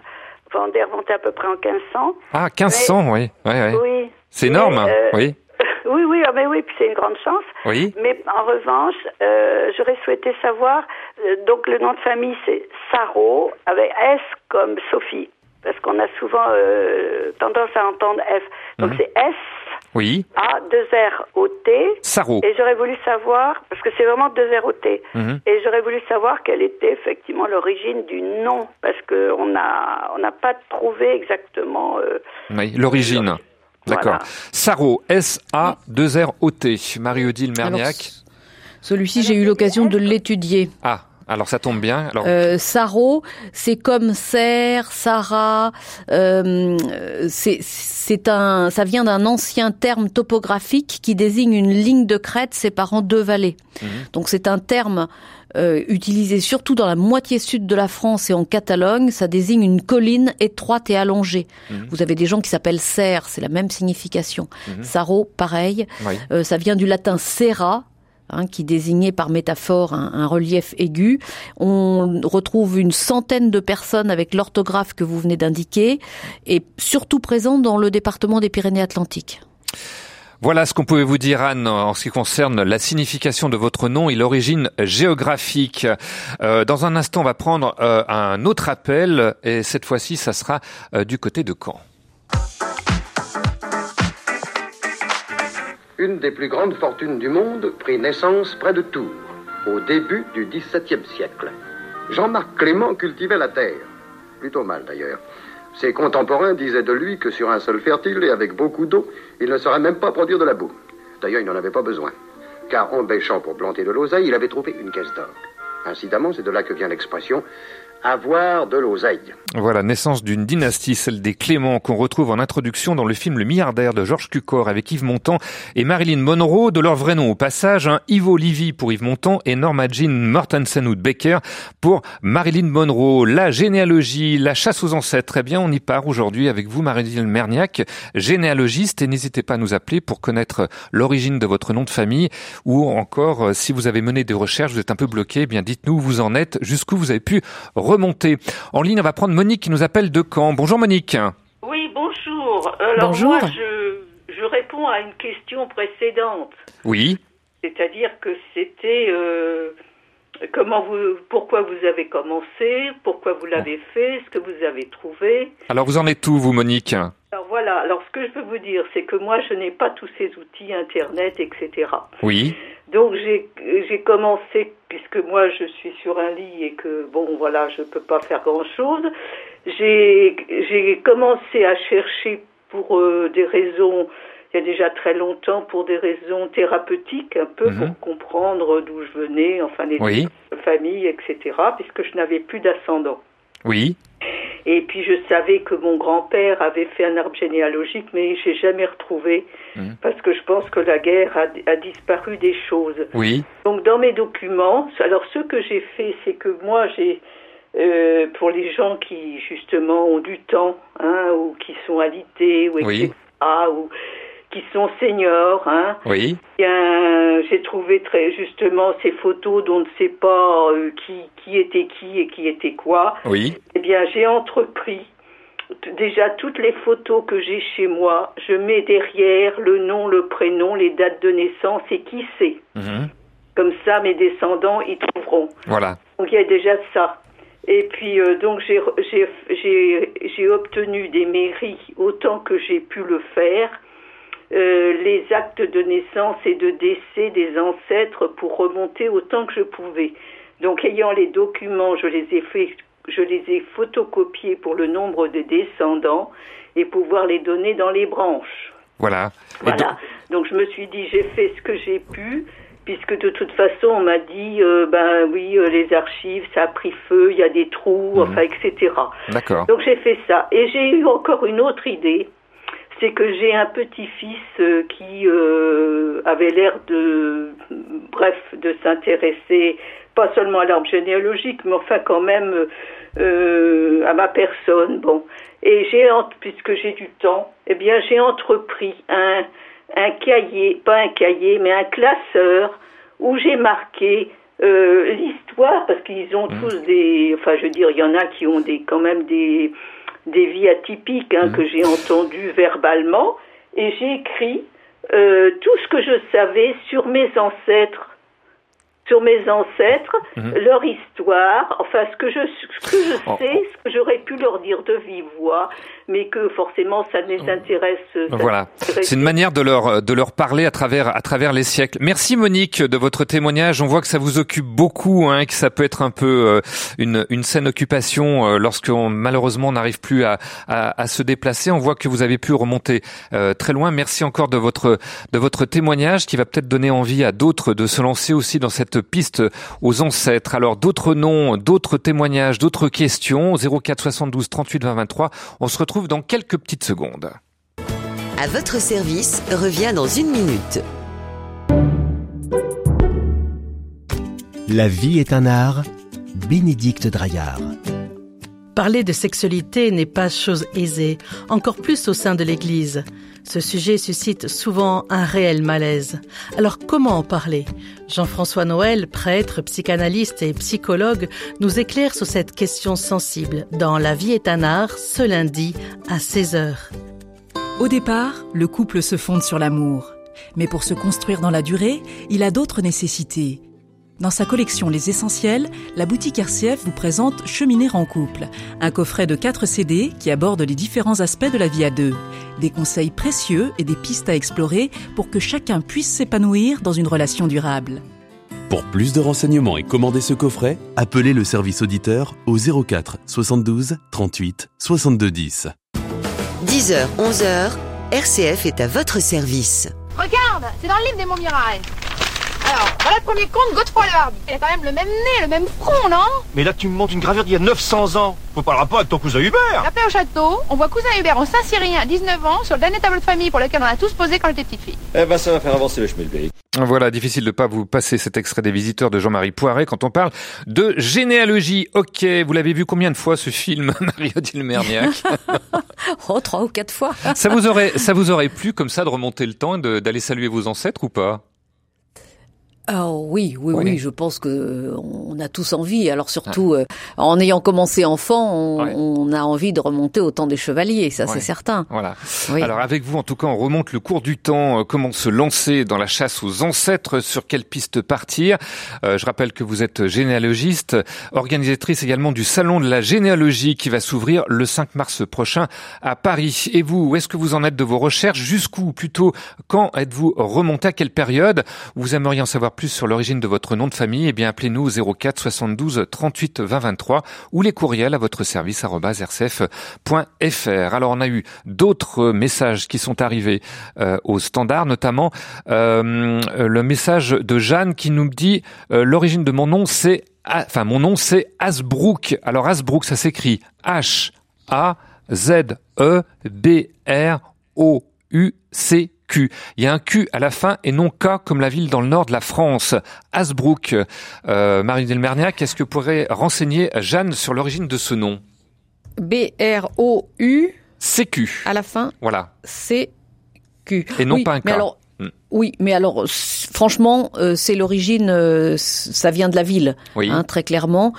enfin, on est remonté à peu près en 1500. Ah, 1500, oui, oui, oui. C'est énorme, euh, oui. Oui, oui, ah, mais oui, puis c'est une grande chance. Oui. Mais en revanche, euh, j'aurais souhaité savoir, euh, donc le nom de famille c'est Saro, avec S comme Sophie, parce qu'on a souvent euh, tendance à entendre F. Donc mhm. c'est S oui. A, 2 R, O, T. Saro. Et j'aurais voulu savoir, parce que c'est vraiment 2 R, O, T. Mhm. Et j'aurais voulu savoir quelle était effectivement l'origine du nom, parce qu'on n'a on n'a pas trouvé exactement. Euh, oui, l'origine. D'accord. Saro, S-A-2-R-O-T. Marie-Odile Merniac. Celui-ci, j'ai eu l'occasion de l'étudier. Ah, alors ça tombe bien. Alors... Euh, Saro, c'est comme Serre, Sarah. Euh, c'est un, ça vient d'un ancien terme topographique qui désigne une ligne de crête séparant deux vallées. Mhm. Donc c'est un terme euh, utilisé surtout dans la moitié sud de la France et en Catalogne. Ça désigne une colline étroite et allongée. Mhm. Vous avez des gens qui s'appellent Serre, c'est la même signification. Mhm. Saro, pareil. Euh, ça vient du latin serra, Hein, qui désignait par métaphore un, relief aigu. On retrouve une centaine de personnes avec l'orthographe que vous venez d'indiquer, et surtout présent dans le département des Pyrénées-Atlantiques. Voilà ce qu'on pouvait vous dire, Anne, en ce qui concerne la signification de votre nom et l'origine géographique. Euh, dans un instant, on va prendre euh, un autre appel, et cette fois-ci, ça sera euh, du côté de Caen. Une des plus grandes fortunes du monde prit naissance près de Tours, au début du XVIIe siècle. Jean-Marc Clément cultivait la terre, plutôt mal d'ailleurs. Ses contemporains disaient de lui que sur un sol fertile et avec beaucoup d'eau, il ne saurait même pas produire de la boue. D'ailleurs, il n'en avait pas besoin, car en bêchant pour planter de l'oseille, il avait trouvé une caisse d'or. Incidemment, c'est de là que vient l'expression avoir de l'oseille. Voilà, naissance d'une dynastie, celle des Clément, qu'on retrouve en introduction dans le film Le milliardaire de Georges Cucor avec Yves Montand et Marilyn Monroe, de leur vrai nom au passage, hein, Ivo Livy pour Yves Montand et Norma Jean Mortensen Becker pour Marilyn Monroe. La généalogie, la chasse aux ancêtres, eh bien on y part aujourd'hui avec vous Marilyn Merniac, généalogiste et n'hésitez pas à nous appeler pour connaître l'origine de votre nom de famille ou encore euh, si vous avez mené des recherches, vous êtes un peu bloqué, eh bien dites-nous où vous en êtes, jusqu'où vous avez pu remonter. En ligne, on va prendre Monique qui nous appelle de Caen. Bonjour Monique. Oui, bonjour. Alors bonjour. moi, je, réponds à une question précédente. Oui. C'est-à-dire que c'était euh, comment vous, pourquoi vous avez commencé, pourquoi vous l'avez fait, ce que vous avez trouvé. Alors vous en êtes où, vous, Monique? Alors voilà. Alors ce que je peux vous dire, c'est que moi, je n'ai pas tous ces outils, Internet, etc. Oui. Donc j'ai commencé, puisque moi je suis sur un lit et que bon voilà, je peux pas faire grand chose. J'ai commencé à chercher pour euh, des raisons, il y a déjà très longtemps, pour des raisons thérapeutiques, un peu pour mhm. comprendre d'où je venais, enfin les familles, etc. Puisque je n'avais plus d'ascendant. Oui. Et puis je savais que mon grand-père avait fait un arbre généalogique, mais j'ai jamais retrouvé mmh. parce que je pense que la guerre a, disparu des choses. Oui. Donc dans mes documents, alors ce que j'ai fait, c'est que moi j'ai euh, pour les gens qui justement ont du temps, hein, ou qui sont alités, ou etc. Ou qui sont seniors. Hein. Oui. J'ai trouvé très justement ces photos dont on ne sait pas euh, qui, qui était qui et qui était quoi. Oui. Eh bien, j'ai entrepris déjà toutes les photos que j'ai chez moi, je mets derrière le nom, le prénom, les dates de naissance et qui c'est. Mhm. Comme ça, mes descendants y trouveront. Voilà. Donc il y a déjà ça. Et puis euh, donc j'ai obtenu des mairies autant que j'ai pu le faire euh, les actes de naissance et de décès des ancêtres pour remonter autant que je pouvais. Donc ayant les documents, je les ai fait, je les ai photocopiés pour le nombre de descendants et pouvoir les donner dans les branches. Voilà. Voilà. Donc je me suis dit, j'ai fait ce que j'ai pu, puisque de toute façon on m'a dit, euh, ben oui, euh, les archives, ça a pris feu, il y a des trous, Mhm. enfin, etc. D'accord. Donc j'ai fait ça. Et j'ai eu encore une autre idée, c'est que j'ai un petit-fils euh, qui euh, avait l'air de, bref, de s'intéresser pas seulement à l'arbre généalogique, mais enfin quand même euh, à ma personne. Bon, et j'ai, puisque j'ai du temps, eh bien j'ai entrepris un un cahier, pas un cahier, mais un classeur où j'ai marqué euh, l'histoire parce qu'ils ont tous des, enfin je veux dire, il y en a qui ont des quand même des des vies atypiques hein, que j'ai entendues verbalement et j'ai écrit euh, tout ce que je savais sur mes ancêtres sur mes ancêtres, Mhm. leur histoire, enfin ce que je, ce que je Oh. sais, ce que j'aurais pu leur dire de vive voix, mais que forcément ça ne les intéresse. Voilà, c'est une manière de leur de leur parler à travers à travers les siècles. Merci Monique de votre témoignage. On voit que ça vous occupe beaucoup, hein, que ça peut être un peu euh, une une saine occupation euh, lorsqu'on malheureusement n'arrive plus à, à à se déplacer. On voit que vous avez pu remonter euh, très loin. Merci encore de votre de votre témoignage qui va peut-être donner envie à d'autres de se lancer aussi dans cette piste aux ancêtres. Alors d'autres noms, d'autres témoignages, d'autres questions 04 72 38 20 23. On se retrouve dans quelques petites secondes. À votre service revient dans une minute. La vie est un art. Bénédicte Draillard. Parler de sexualité n'est pas chose aisée, encore plus au sein de l'Église. Ce sujet suscite souvent un réel malaise. Alors comment en parler? Jean-François Noël, prêtre, psychanalyste et psychologue, nous éclaire sur cette question sensible dans La vie est un art, ce lundi à 16h. Au départ, le couple se fonde sur l'amour. Mais pour se construire dans la durée, il a d'autres nécessités. Dans sa collection Les Essentiels, la boutique RCF vous présente Cheminer en couple, un coffret de 4 CD qui aborde les différents aspects de la vie à deux. Des conseils précieux et des pistes à explorer pour que chacun puisse s'épanouir dans une relation durable. Pour plus de renseignements et commander ce coffret, appelez le service auditeur au 04 72 38 62 10. 10h, 11h, RCF est à votre service. Regarde, c'est dans le livre des Montmirail. Alors, voilà le premier conte, Godefroy le Hardy. Il a quand même le même nez, le même front, non? Mais là, tu me montres une gravure d'il y a 900 ans. Faut pas le rapport avec ton cousin Hubert. Appelé au château, on voit cousin Hubert au Saint-Cyrien à 19 ans sur le dernier tableau de famille pour lequel on a tous posé quand on était petite fille. Eh ben, ça va faire avancer le schmilblick. Voilà, difficile de pas vous passer cet extrait des visiteurs de Jean-Marie Poiret quand on parle de généalogie. Ok, vous l'avez vu combien de fois ce film, Marie-Odile Merniac Oh, trois ou quatre fois. Ça vous aurait, ça vous aurait plu comme ça de remonter le temps et d'aller saluer vos ancêtres ou pas? Oh oui, oui, Oui. oui, je pense que euh, on a tous envie. Alors surtout, euh, en ayant commencé enfant, on, on a envie de remonter au temps des chevaliers, ça Ouais. c'est certain. Voilà. Oui. Alors avec vous, en tout cas, on remonte le cours du temps. euh, comment se lancer dans la chasse aux ancêtres? Sur quelle piste partir? Euh, Je rappelle que vous êtes généalogiste, organisatrice également du salon de la généalogie qui va s'ouvrir le 5 mars prochain à Paris. Et vous, où est-ce que vous en êtes de vos recherches? Jusqu'où Plutôt, quand êtes-vous remonté? À quelle période? Vous aimeriez en savoir plus sur l'origine de votre nom de famille Eh bien, appelez-nous au 04 72 38 20 23 ou les courriels à votre service rcf.fr. Alors, on a eu d'autres messages qui sont arrivés euh, au standard, notamment euh, le message de Jeanne qui nous dit euh, l'origine de mon nom, c'est enfin mon nom c'est Hasbrook. Alors Hasbrook, ça s'écrit H A Z E B R O U C Q. Il y a un Q à la fin et non K comme la ville dans le nord de la France. Hasbrook. Euh, Marie-Del Merniac, est-ce que vous pourrez renseigner Jeanne sur l'origine de ce nom? B-R-O-U. CQ. À la fin, Voilà. C-Q. Et non Oui, pas un K. Mais alors, Hmm. oui, mais alors, franchement, euh, c'est l'origine, euh, ça vient de la ville, Oui. hein, très clairement.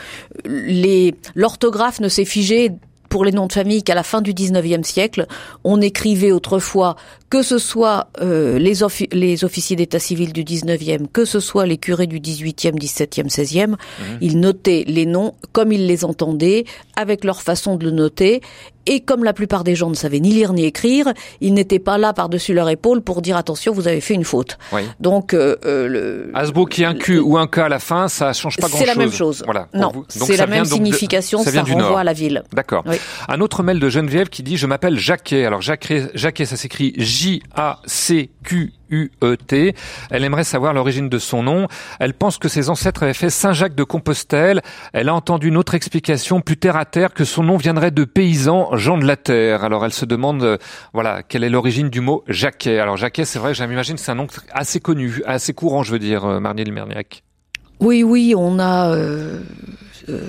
Les L'orthographe ne s'est figée pour les noms de famille qu'à la fin du 19e siècle. On écrivait autrefois, que ce soit euh, les, offi- les officiers d'état civil du 19e, que ce soit les curés du 18e, 17e, 16e, ils notaient les noms comme ils les entendaient, avec leur façon de le noter. Et comme la plupart des gens ne savaient ni lire ni écrire, ils n'étaient pas là par-dessus leur épaule pour dire attention, vous avez fait une faute. Oui. Donc, euh, euh, le, Hasbro qui est un Q ou un K à la fin, ça change pas grand-chose. c'est la même chose. Voilà. Non, c'est ça la même donc de- signification, ça, vient du renvoie Nord. à la ville. D'accord. Oui. Un autre mail de Geneviève qui dit je m'appelle Jacquet. Alors Jacquet, Jacquet ça s'écrit J A C Q U E T. Elle aimerait savoir l'origine de son nom. Elle pense que ses ancêtres avaient fait Saint-Jacques de Compostelle. Elle a entendu une autre explication plus terre à terre que son nom viendrait de paysans gens de la terre. Alors elle se demande euh, voilà, quelle est l'origine du mot Jacquet. Alors Jacquet, c'est vrai, j'imagine c'est un nom assez connu, assez courant, je veux dire euh, Marnier Merniac. Oui, oui, on a euh, euh,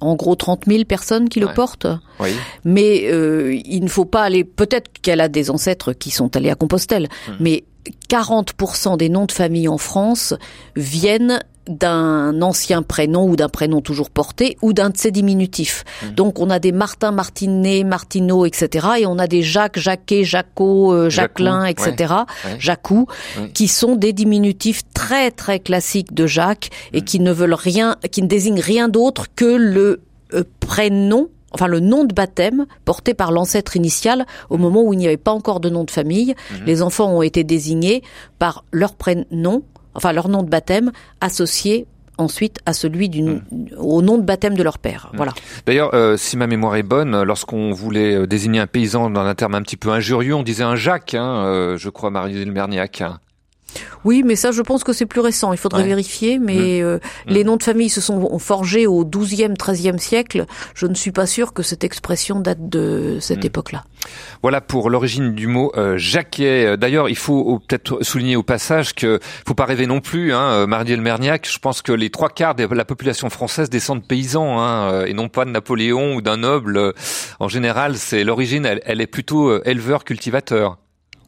en gros 30 000 personnes qui le portent. Oui. Mais euh, il ne faut pas aller. Peut-être qu'elle a des ancêtres qui sont allés à Compostelle, mais 40% des noms de famille en France viennent d'un ancien prénom ou d'un prénom toujours porté ou d'un de ses diminutifs. Donc on a des Martin, Martinet, Martineau, etc. Et on a des Jacques, Jacquet, Jacot, euh, Jacquelin, Jacou, etc. ouais. Ouais. Jacou, Ouais. qui sont des diminutifs très très classiques de Jacques et qui ne veulent rien, qui ne désignent rien d'autre que le euh, prénom enfin le nom de baptême porté par l'ancêtre initial au moment où il n'y avait pas encore de nom de famille. Les enfants ont été désignés par leur prénom, enfin leur nom de baptême associé ensuite à celui du au nom de baptême de leur père. Voilà. D'ailleurs, euh, si ma mémoire est bonne, lorsqu'on voulait euh, désigner un paysan dans un terme un petit peu injurieux, on disait un Jacques, hein, euh, je crois, Merniac. hein. Oui, mais ça, je pense que c'est plus récent. Il faudrait Ouais. vérifier. Mais euh, les noms de famille se sont forgés au XIIe, XIIIe siècle. Je ne suis pas sûr que cette expression date de cette époque-là. Voilà pour l'origine du mot euh, Jacquet. D'ailleurs, il faut au- peut-être souligner au passage que faut pas rêver non plus. Hein, euh, Marie-Hélène Merniac, je pense que les trois quarts de la population française descendent de paysans hein, euh, et non pas de Napoléon ou d'un noble. En général, c'est l'origine, elle, elle est plutôt euh, éleveur-cultivateur.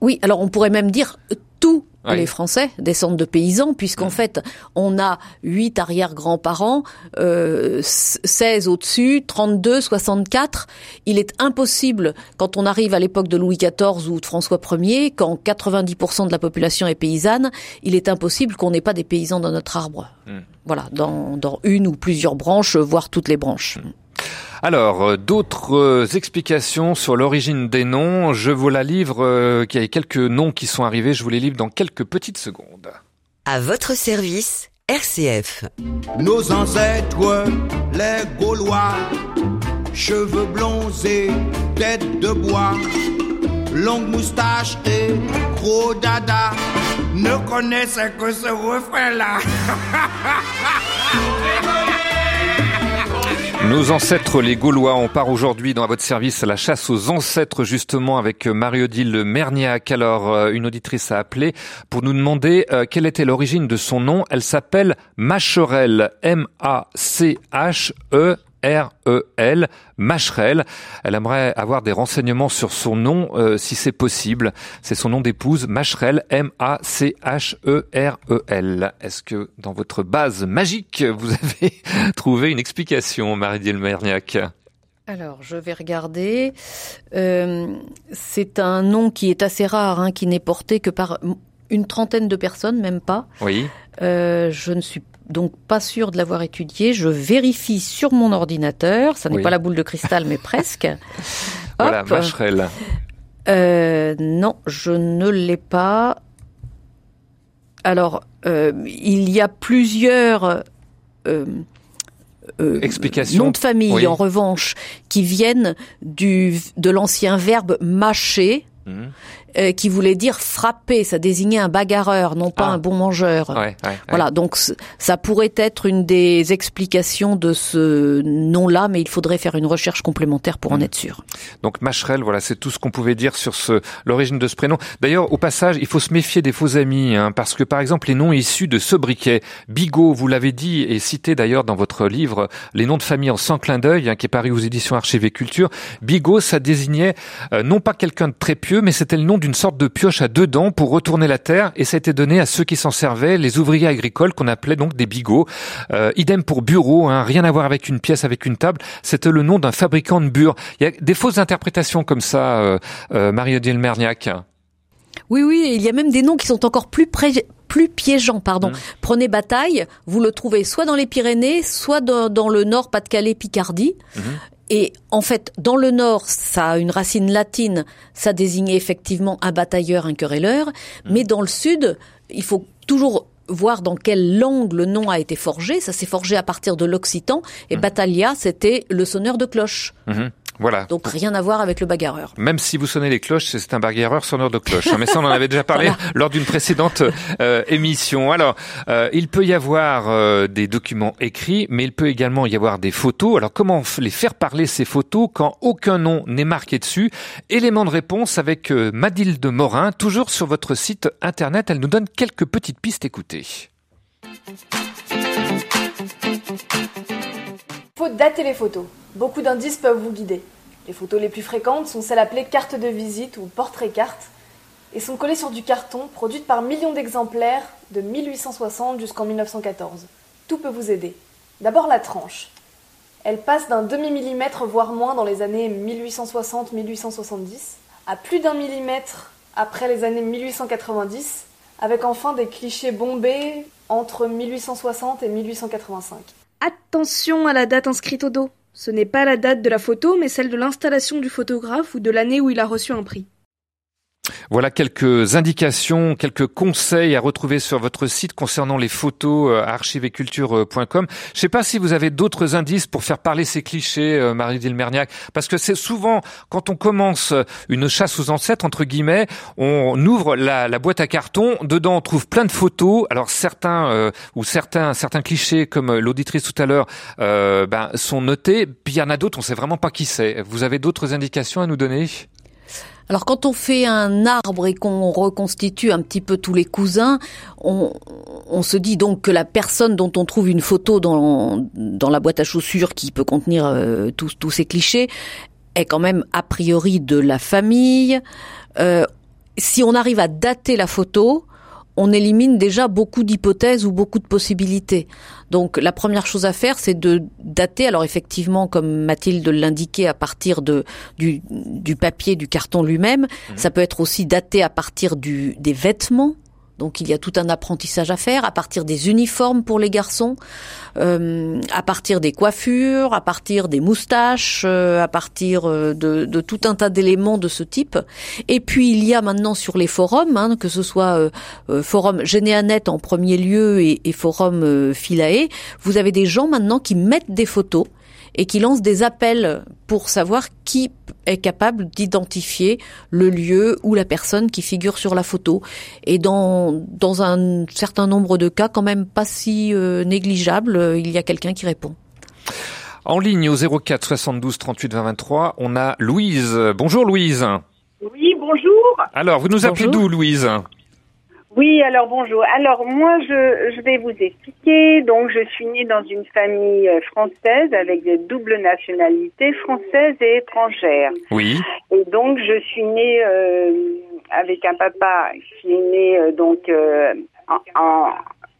Oui, alors on pourrait même dire tous Oui. les Français descendent de paysans, puisqu'en fait, on a huit arrière-grands-parents, euh, 16 au-dessus, 32, 64. Il est impossible, quand on arrive à l'époque de Louis XIV ou de François Ier, quand 90% de la population est paysanne, il est impossible qu'on n'ait pas des paysans dans notre arbre. Hmm. Voilà, dans, dans une ou plusieurs branches, voire toutes les branches. Alors, euh, d'autres euh, explications sur l'origine des noms. Je vous la livre, euh, qu'il y a quelques noms qui sont arrivés, je vous les livre dans quelques petites secondes. À votre service, RCF. Nos ancêtres, les Gaulois, cheveux blonds et tête de bois, longue moustache et gros dada, ne connaissaient que ce refrain-là. Nos ancêtres, les Gaulois, on part aujourd'hui dans votre service à la chasse aux ancêtres justement avec euh, Marie-Odile Merniac. Alors, euh, une auditrice a appelé pour nous demander euh, quelle était l'origine de son nom. Elle s'appelle Macherel, M-A-C-H-E. R-E-L, Macherel. Elle aimerait avoir des renseignements sur son nom, euh, si c'est possible. C'est son nom d'épouse, Macherel, M-A-C-H-E-R-E-L. Est-ce que dans votre base magique, vous avez trouvé une explication, Marie-Diel Merniac? Alors, je vais regarder. Euh, c'est un nom qui est assez rare, hein, qui n'est porté que par une trentaine de personnes, même pas. Oui. Euh, je ne suis donc pas sûre de l'avoir étudié. Je vérifie sur mon ordinateur. Ça n'est Oui. pas la boule de cristal, mais presque. Voilà, Hop. Macherel. Euh, non, je ne l'ai pas. Alors, euh, il y a plusieurs euh, Explications. noms de famille, Oui. en revanche, qui viennent du, de l'ancien verbe mâcher, Mhm. Euh, qui voulait dire frapper. Ça désignait un bagarreur, non pas un bon mangeur. Ah. Ouais, ouais, ouais. Voilà, donc ça pourrait être une des explications de ce nom-là, mais il faudrait faire une recherche complémentaire pour Mhm. en être sûr. Donc Macherel, voilà, c'est tout ce qu'on pouvait dire sur ce l'origine de ce prénom. D'ailleurs, au passage, il faut se méfier des faux amis, hein, parce que par exemple, les noms issus de sobriquet, Bigot, vous l'avez dit et cité d'ailleurs dans votre livre, les noms de famille en 100 clins d'œil, hein, qui est paru aux éditions Archives et Culture. Bigot, ça désignait euh, non pas quelqu'un de très pieux, mais c'était le nom d'une sorte de pioche à deux dents pour retourner la terre, et ça a été donné à ceux qui s'en servaient, les ouvriers agricoles qu'on appelait donc des bigots. Euh, idem pour bureau, hein, rien à voir avec une pièce, avec une table. C'était le nom d'un fabricant de bure. Il y a des fausses interprétations comme ça, euh, euh, Marie-Odile Merniac. Oui, oui, il y a même des noms qui sont encore plus pré- plus piégeants, pardon. Prenez Bataille, vous le trouvez soit dans les Pyrénées, soit dans, dans le Nord, Pas-de-Calais, Picardie. Et en fait, dans le Nord, ça a une racine latine, ça désignait effectivement un batailleur, un querelleur, mais dans le Sud, il faut toujours voir dans quelle langue le nom a été forgé. Ça s'est forgé à partir de l'occitan, et Battaglia, c'était le sonneur de cloche. Mhm. Voilà. Donc rien à voir avec le bagarreur. Même si vous sonnez les cloches, c'est un bagarreur sonneur de cloches. hein. Mais ça, on en avait déjà parlé Voilà. lors d'une précédente euh, émission. Alors, euh, il peut y avoir euh, des documents écrits, mais il peut également y avoir des photos. Alors, comment les faire parler ces photos quand aucun nom n'est marqué dessus? Élément de réponse avec euh, Madilde Morin, toujours sur votre site internet. Elle nous donne quelques petites pistes. Écoutez. Faut dater les photos. Beaucoup d'indices peuvent vous guider. Les photos les plus fréquentes sont celles appelées cartes de visite ou portrait carte et sont collées sur du carton produites par millions d'exemplaires de 1860 jusqu'en 1914. Tout peut vous aider. D'abord la tranche. Elle passe d'un demi-millimètre voire moins dans les années 1860-1870 à plus d'un millimètre après les années 1890 avec enfin des clichés bombés entre 1860 et 1885. Attention à la date inscrite au dos. Ce n'est pas la date de la photo, mais celle de l'installation du photographe ou de l'année où il a reçu un prix. Voilà quelques indications, quelques conseils à retrouver sur votre site concernant les photos euh, archiveculture.com. Je sais pas si vous avez d'autres indices pour faire parler ces clichés, euh, Marie-Dile Merniac, parce que c'est souvent quand on commence une chasse aux ancêtres entre guillemets, on ouvre la, boîte à carton, dedans on trouve plein de photos. Alors certains euh, ou certains certains clichés comme l'auditrice tout à l'heure euh, ben, sont notés, puis il y en a d'autres on sait vraiment pas qui c'est. Vous avez d'autres indications à nous donner? Alors quand on fait un arbre et qu'on reconstitue un petit peu tous les cousins, on, se dit donc que la personne dont on trouve une photo dans, dans la boîte à chaussures qui peut contenir euh, tous, tous ces clichés est quand même a priori de la famille. Euh, si on arrive à dater la photo, on élimine déjà beaucoup d'hypothèses ou beaucoup de possibilités. Donc la première chose à faire, c'est de dater. Alors effectivement, comme Mathilde l'indiquait, à partir de du, du papier, du carton lui-même. Ça peut être aussi daté à partir du des vêtements. Donc il y a tout un apprentissage à faire à partir des uniformes pour les garçons, euh, à partir des coiffures, à partir des moustaches, euh, à partir euh, de, tout un tas d'éléments de ce type. Et puis il y a maintenant sur les forums, hein, que ce soit forum Généanet en premier lieu et, et forum Philae, vous avez des gens maintenant qui mettent des photos et qui lancent des appels pour savoir qui est capable d'identifier le lieu ou la personne qui figure sur la photo. Et dans, dans un certain nombre de cas, quand même pas si euh, négligeable, euh, il y a quelqu'un qui répond. En ligne au 04 72 38 20 23, on a Louise. Bonjour Louise. Oui, bonjour. Alors, vous nous appelez d'où Louise? Oui, alors bonjour. Alors moi, je, je vais vous expliquer. Donc, je suis née dans une famille euh, française avec des doubles nationalités, française et étrangère. Oui. Et donc, je suis née euh, avec un papa qui est né euh, donc euh, en, en,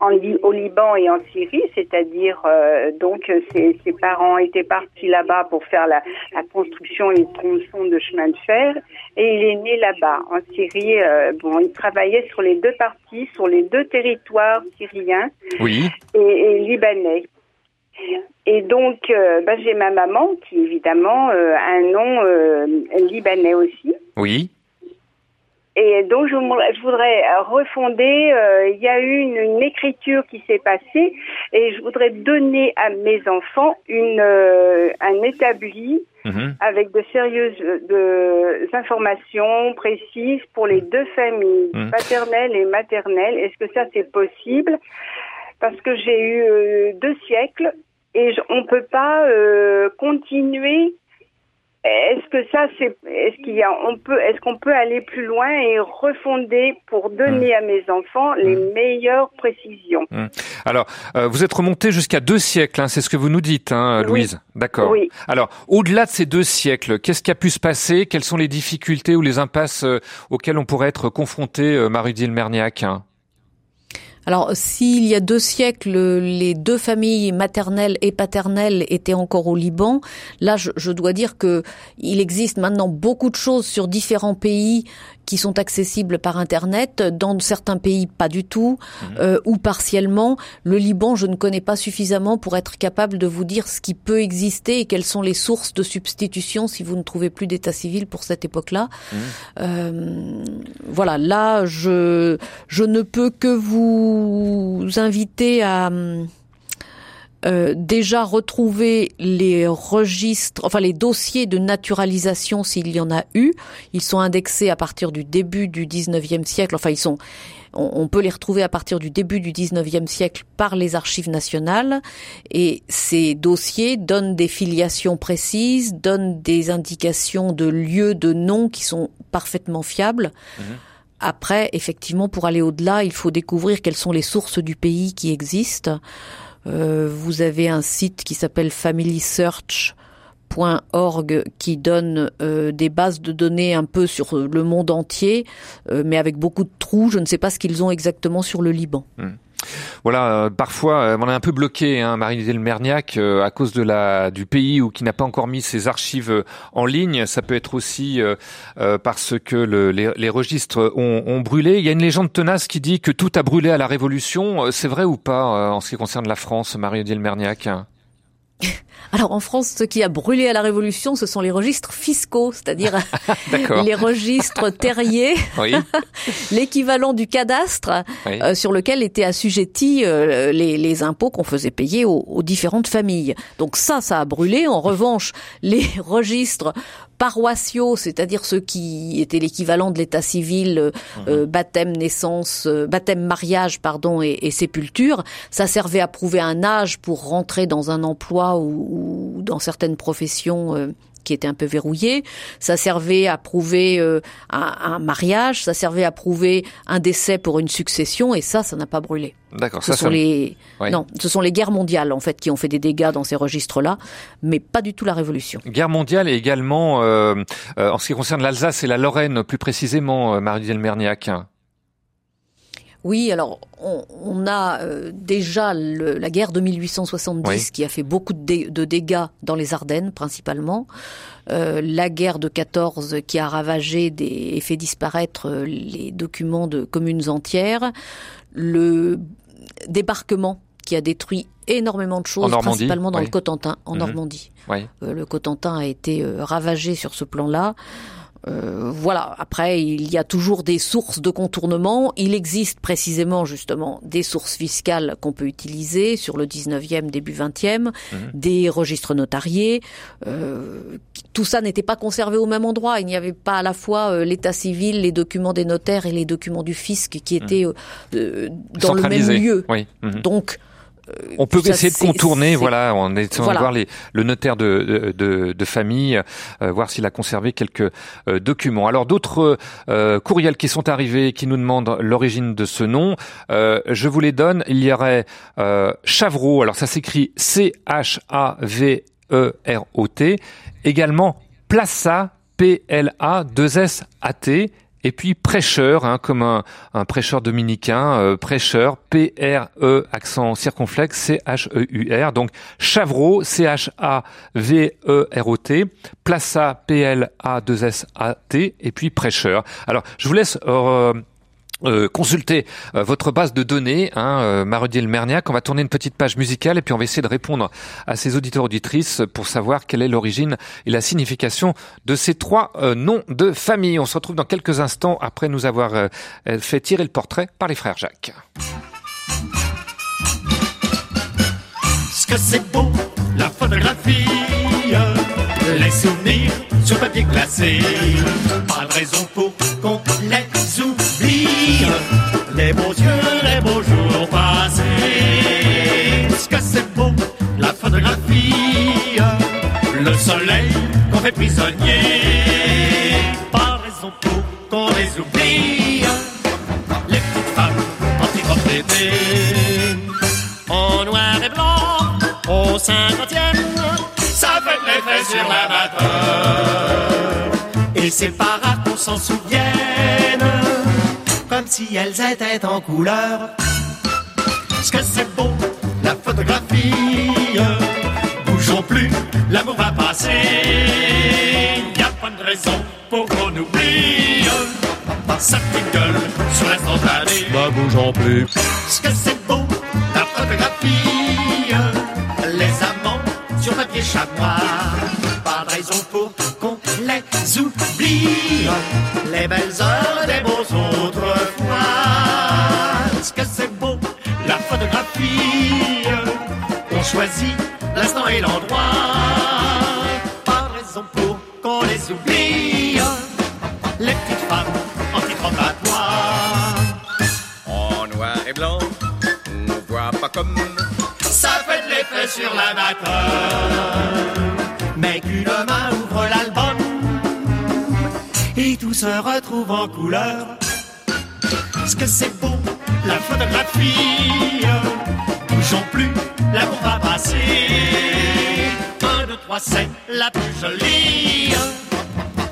en au Liban et en Syrie, c'est-à-dire euh, donc euh, ses, ses parents étaient partis là-bas pour faire la, la construction et le tronçon de chemin de fer, et il est né là-bas en Syrie. euh, bon, il travaillait sur les deux parties, sur les deux territoires syriens Oui. et, et libanais. Et donc, euh, bah, j'ai ma maman qui évidemment euh, a un nom euh, libanais aussi. Oui. Et donc, je, voudrais- je voudrais euh, refonder. euh, Il y a eu une, une écriture qui s'est passée, et je voudrais donner à mes enfants une euh, un établi Mhm. avec de sérieuses euh, de, informations précises pour les deux familles, Mhm. paternelle et maternelle. Est-ce que ça c'est possible? Parce que j'ai eu euh, deux siècles et je, on peut pas euh, continuer. Est-ce que ça c'est est-ce qu'il y a on peut est-ce qu'on peut aller plus loin et refonder pour donner à mes enfants les meilleures précisions? Hmm. Alors, euh, vous êtes remonté jusqu'à deux siècles, hein, c'est ce que vous nous dites, hein, Oui. Louise. D'accord. Oui. Alors, au-delà de ces deux siècles, qu'est-ce qui a pu se passer? Quelles sont les difficultés ou les impasses euh, auxquelles on pourrait être confronté, euh, Merniac hein? Alors, s'il y a deux siècles, les deux familles maternelles et paternelles étaient encore au Liban, là, je, je dois dire que il existe maintenant beaucoup de choses sur différents pays qui sont accessibles par Internet. Dans certains pays, pas du tout, Mhm. euh, ou partiellement. Le Liban, je ne connais pas suffisamment pour être capable de vous dire ce qui peut exister et quelles sont les sources de substitution si vous ne trouvez plus d'état civil pour cette époque-là. Euh, voilà, là, je, ne peux que vous inviter à euh, déjà retrouver les registres, enfin les dossiers de naturalisation s'il y en a eu. Ils sont indexés à partir du début du 19e siècle. Enfin, ils sont, on, on peut les retrouver à partir du début du 19e siècle par les archives nationales. Et ces dossiers donnent des filiations précises, donnent des indications de lieux, de noms qui sont parfaitement fiables. Après, effectivement, pour aller au-delà, il faut découvrir quelles sont les sources du pays qui existent. Euh, vous avez un site qui s'appelle familysearch.org qui donne euh, des bases de données un peu sur le monde entier, euh, mais avec beaucoup de trous. Je ne sais pas ce qu'ils ont exactement sur le Liban. Voilà, euh, parfois euh, on est un peu bloqué, hein, Marie-Lise Merniac, euh, à cause de la du pays ou qui n'a pas encore mis ses archives euh, en ligne. Ça peut être aussi euh, euh, parce que le- les, registres ont, brûlé. Il y a une légende tenace qui dit que tout a brûlé à la Révolution. Euh, C'est vrai ou pas euh, en ce qui concerne la France, Marie-Odile Merniac? Alors en France, ce qui a brûlé à la Révolution, ce sont les registres fiscaux, c'est-à-dire les registres terriers, Oui. l'équivalent du cadastre Oui. euh, sur lequel étaient assujettis euh, les, les impôts qu'on faisait payer aux, aux différentes familles. Donc ça, ça a brûlé. En revanche, les registres paroissiaux, c'est-à-dire ceux qui étaient l'équivalent de l'état civil, euh, euh, baptême, naissance, euh, baptême, mariage, pardon, et, et sépulture, ça servait à prouver un âge pour rentrer dans un emploi ou, ou dans certaines professions. Qui étaient un peu verrouillées, ça servait à prouver euh, un, un mariage, ça servait à prouver un décès pour une succession, et ça, ça n'a pas brûlé. D'accord. Ce ça, sont ça- les Oui. non, ce sont les guerres mondiales en fait qui ont fait des dégâts dans ces registres-là, mais pas du tout la révolution. Guerre mondiale et également euh, euh, en ce qui concerne l'Alsace et la Lorraine, plus précisément, euh, Marie-Odile Merniac. Oui, alors on, on a euh, déjà le- la guerre de 1870 Oui. qui a fait beaucoup de, dé- de dégâts dans les Ardennes principalement. Euh, la guerre de 14 qui a ravagé des, et fait disparaître euh, les documents de communes entières. Le débarquement qui a détruit énormément de choses, principalement dans oui. le Cotentin, en Mhm. Normandie. Oui. Euh, le Cotentin a été euh, ravagé sur ce plan-là. Euh, voilà. Après, il y a toujours des sources de contournement. Il existe précisément, justement, des sources fiscales qu'on peut utiliser sur le 19e, début 20e, des registres notariés. Euh, tout ça n'était pas conservé au même endroit. Il n'y avait pas à la fois euh, l'état civil, les documents des notaires et les documents du fisc qui étaient euh, euh, dans le même lieu. Oui. Mhm. Donc, On peut ça, essayer de contourner, voilà, en essayant Voilà. de voir les, le notaire de, de, de famille, euh, voir s'il a conservé quelques euh, documents. Alors d'autres euh, courriels qui sont arrivés, qui nous demandent l'origine de ce nom, euh, je vous les donne. Il y aurait euh, Chavreau, alors ça s'écrit C-H-A-V-E-R-O-T, également Plaça, P-L-A-2-S-A-T, et puis prêcheur, hein, comme un, prêcheur dominicain, euh, prêcheur, P-R-E, accent circonflexe, C-H-E-U-R. Donc Chavreau, C-H-A-V-E-R-O-T, Plaça, P-L-A-2-S-A-T, et puis prêcheur. Alors, je vous laisse... euh, euh, consulter euh, votre base de données, hein, euh, Marodiel Merniac. On va tourner une petite page musicale et puis on va essayer de répondre à ces auditeurs auditrices pour savoir quelle est l'origine et la signification de ces trois euh, noms de famille. On se retrouve dans quelques instants après nous avoir fait tirer le portrait par les frères Jacques. Sur papier glacé. Pas de raison pour qu'on qu'on fait prisonnier. Pas raison pour qu'on les oublie, les petites femmes en en noir et blanc, au cinquantième, ça fait l'effet sur l'amateur. Et c'est pas rare qu'on s'en souvienne, comme si elles étaient en couleur. ce que c'est beau, la photographie. Plus, l'amour va passer. Y a pas de raison pour qu'on oublie. Sa petite gueule sur l'instantané. Ne bougeons plus. Ce que c'est beau, la photographie. Les amants sur papier chamois. Pas de raison pour qu'on les oublie. Les belles heures des beaux autrefois. Ce que c'est beau, la photographie. On choisit l'instant et l'endroit. Pas raison pour qu'on les oublie. Les petites femmes en titre en patois. En noir et blanc, on voit pas comme. Ça fait de l'effet sur l'amateur. Mais qu'une main ouvre l'album et tout se retrouve en couleur. Ce que c'est beau, la photographie. Bougeons plus, l'amour va passer. Un, deux, trois, c'est la plus jolie.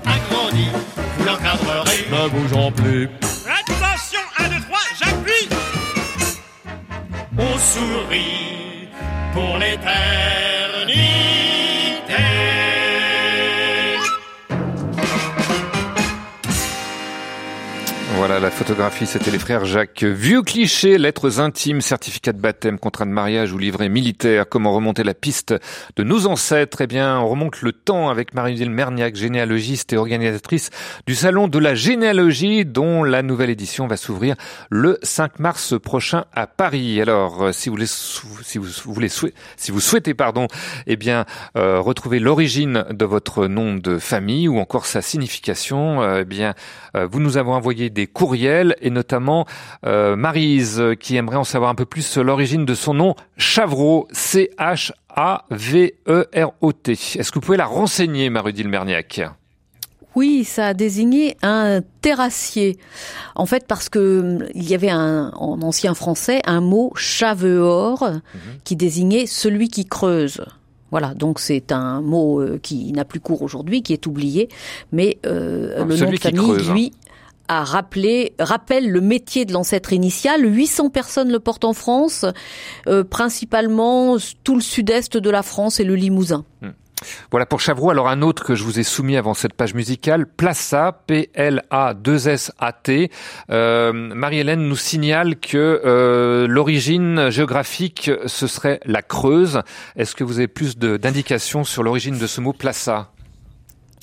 Agrandie, vous l'encadrerez. Ne bougeons plus. Attention, 1, 2, 3, j'appuie. On sourit pour l'éternité. Voilà, la photographie, c'était les frères Jacques. Vieux cliché, lettres intimes, certificat de baptême, contrat de mariage ou livret militaire. Comment remonter la piste de nos ancêtres? Eh bien, on remonte le temps avec Marie-Ville Merniac, généalogiste et organisatrice du Salon de la généalogie, dont la nouvelle édition va s'ouvrir le 5 mars prochain à Paris. Alors, euh, si vous voulez, si vous voulez, si vous souhaitez, pardon, eh bien, euh, retrouver l'origine de votre nom de famille ou encore sa signification, euh, eh bien, vous nous avez envoyé des courriels et notamment euh, Marise qui aimerait en savoir un peu plus sur l'origine de son nom Chavreau, C-H-A-V-E-R-O-T. Est-ce que vous pouvez la renseigner, Marudil Merniac? Oui, ça a désigné un terrassier. En fait, parce que il y avait un, en ancien français un mot chaveor qui désignait celui qui creuse. Voilà, donc c'est un mot euh, qui n'a plus cours aujourd'hui, qui est oublié, mais euh, le nom de famille, creuse, hein. A rappelle le métier de l'ancêtre initial. 800 personnes le portent en France, euh, principalement tout le sud-est de la France et le Limousin. Voilà pour Chavreau. Alors un autre que je vous ai soumis avant cette page musicale, Plaça, P-L-A-2-S-A-T. Euh, Marie-Hélène nous signale que euh, l'origine géographique, ce serait la Creuse. Est-ce que vous avez plus d'indications sur l'origine de ce mot Plaça?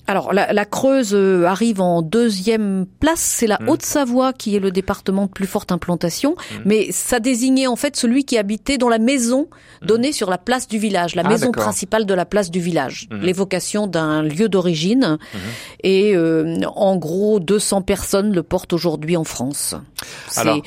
Alors, la, la Creuse euh, arrive en deuxième place. C'est Mmh. la Haute-Savoie qui est le département de plus forte implantation. Mais ça désignait en fait celui qui habitait dans la maison donnée sur la place du village, la. Ah, maison principale de la place du village. L'évocation d'un lieu d'origine. Et euh, en gros, 200 personnes le portent aujourd'hui en France. C'est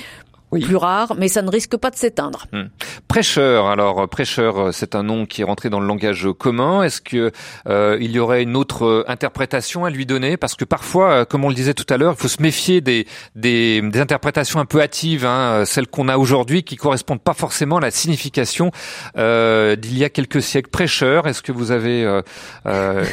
Alors, plus rare, mais ça ne risque pas de s'éteindre. Hmm. Prêcheur, alors prêcheur, euh, c'est un nom qui est rentré dans le langage commun. Est-ce que euh, il y aurait une autre euh, interprétation à lui donner? Parce que parfois, euh, comme on le disait tout à l'heure, il faut se méfier des, des, des interprétations un peu hâtives, hein, celles qu'on a aujourd'hui, qui correspondent pas forcément à la signification euh, d'il y a quelques siècles. Prêcheur, est-ce que vous avez euh,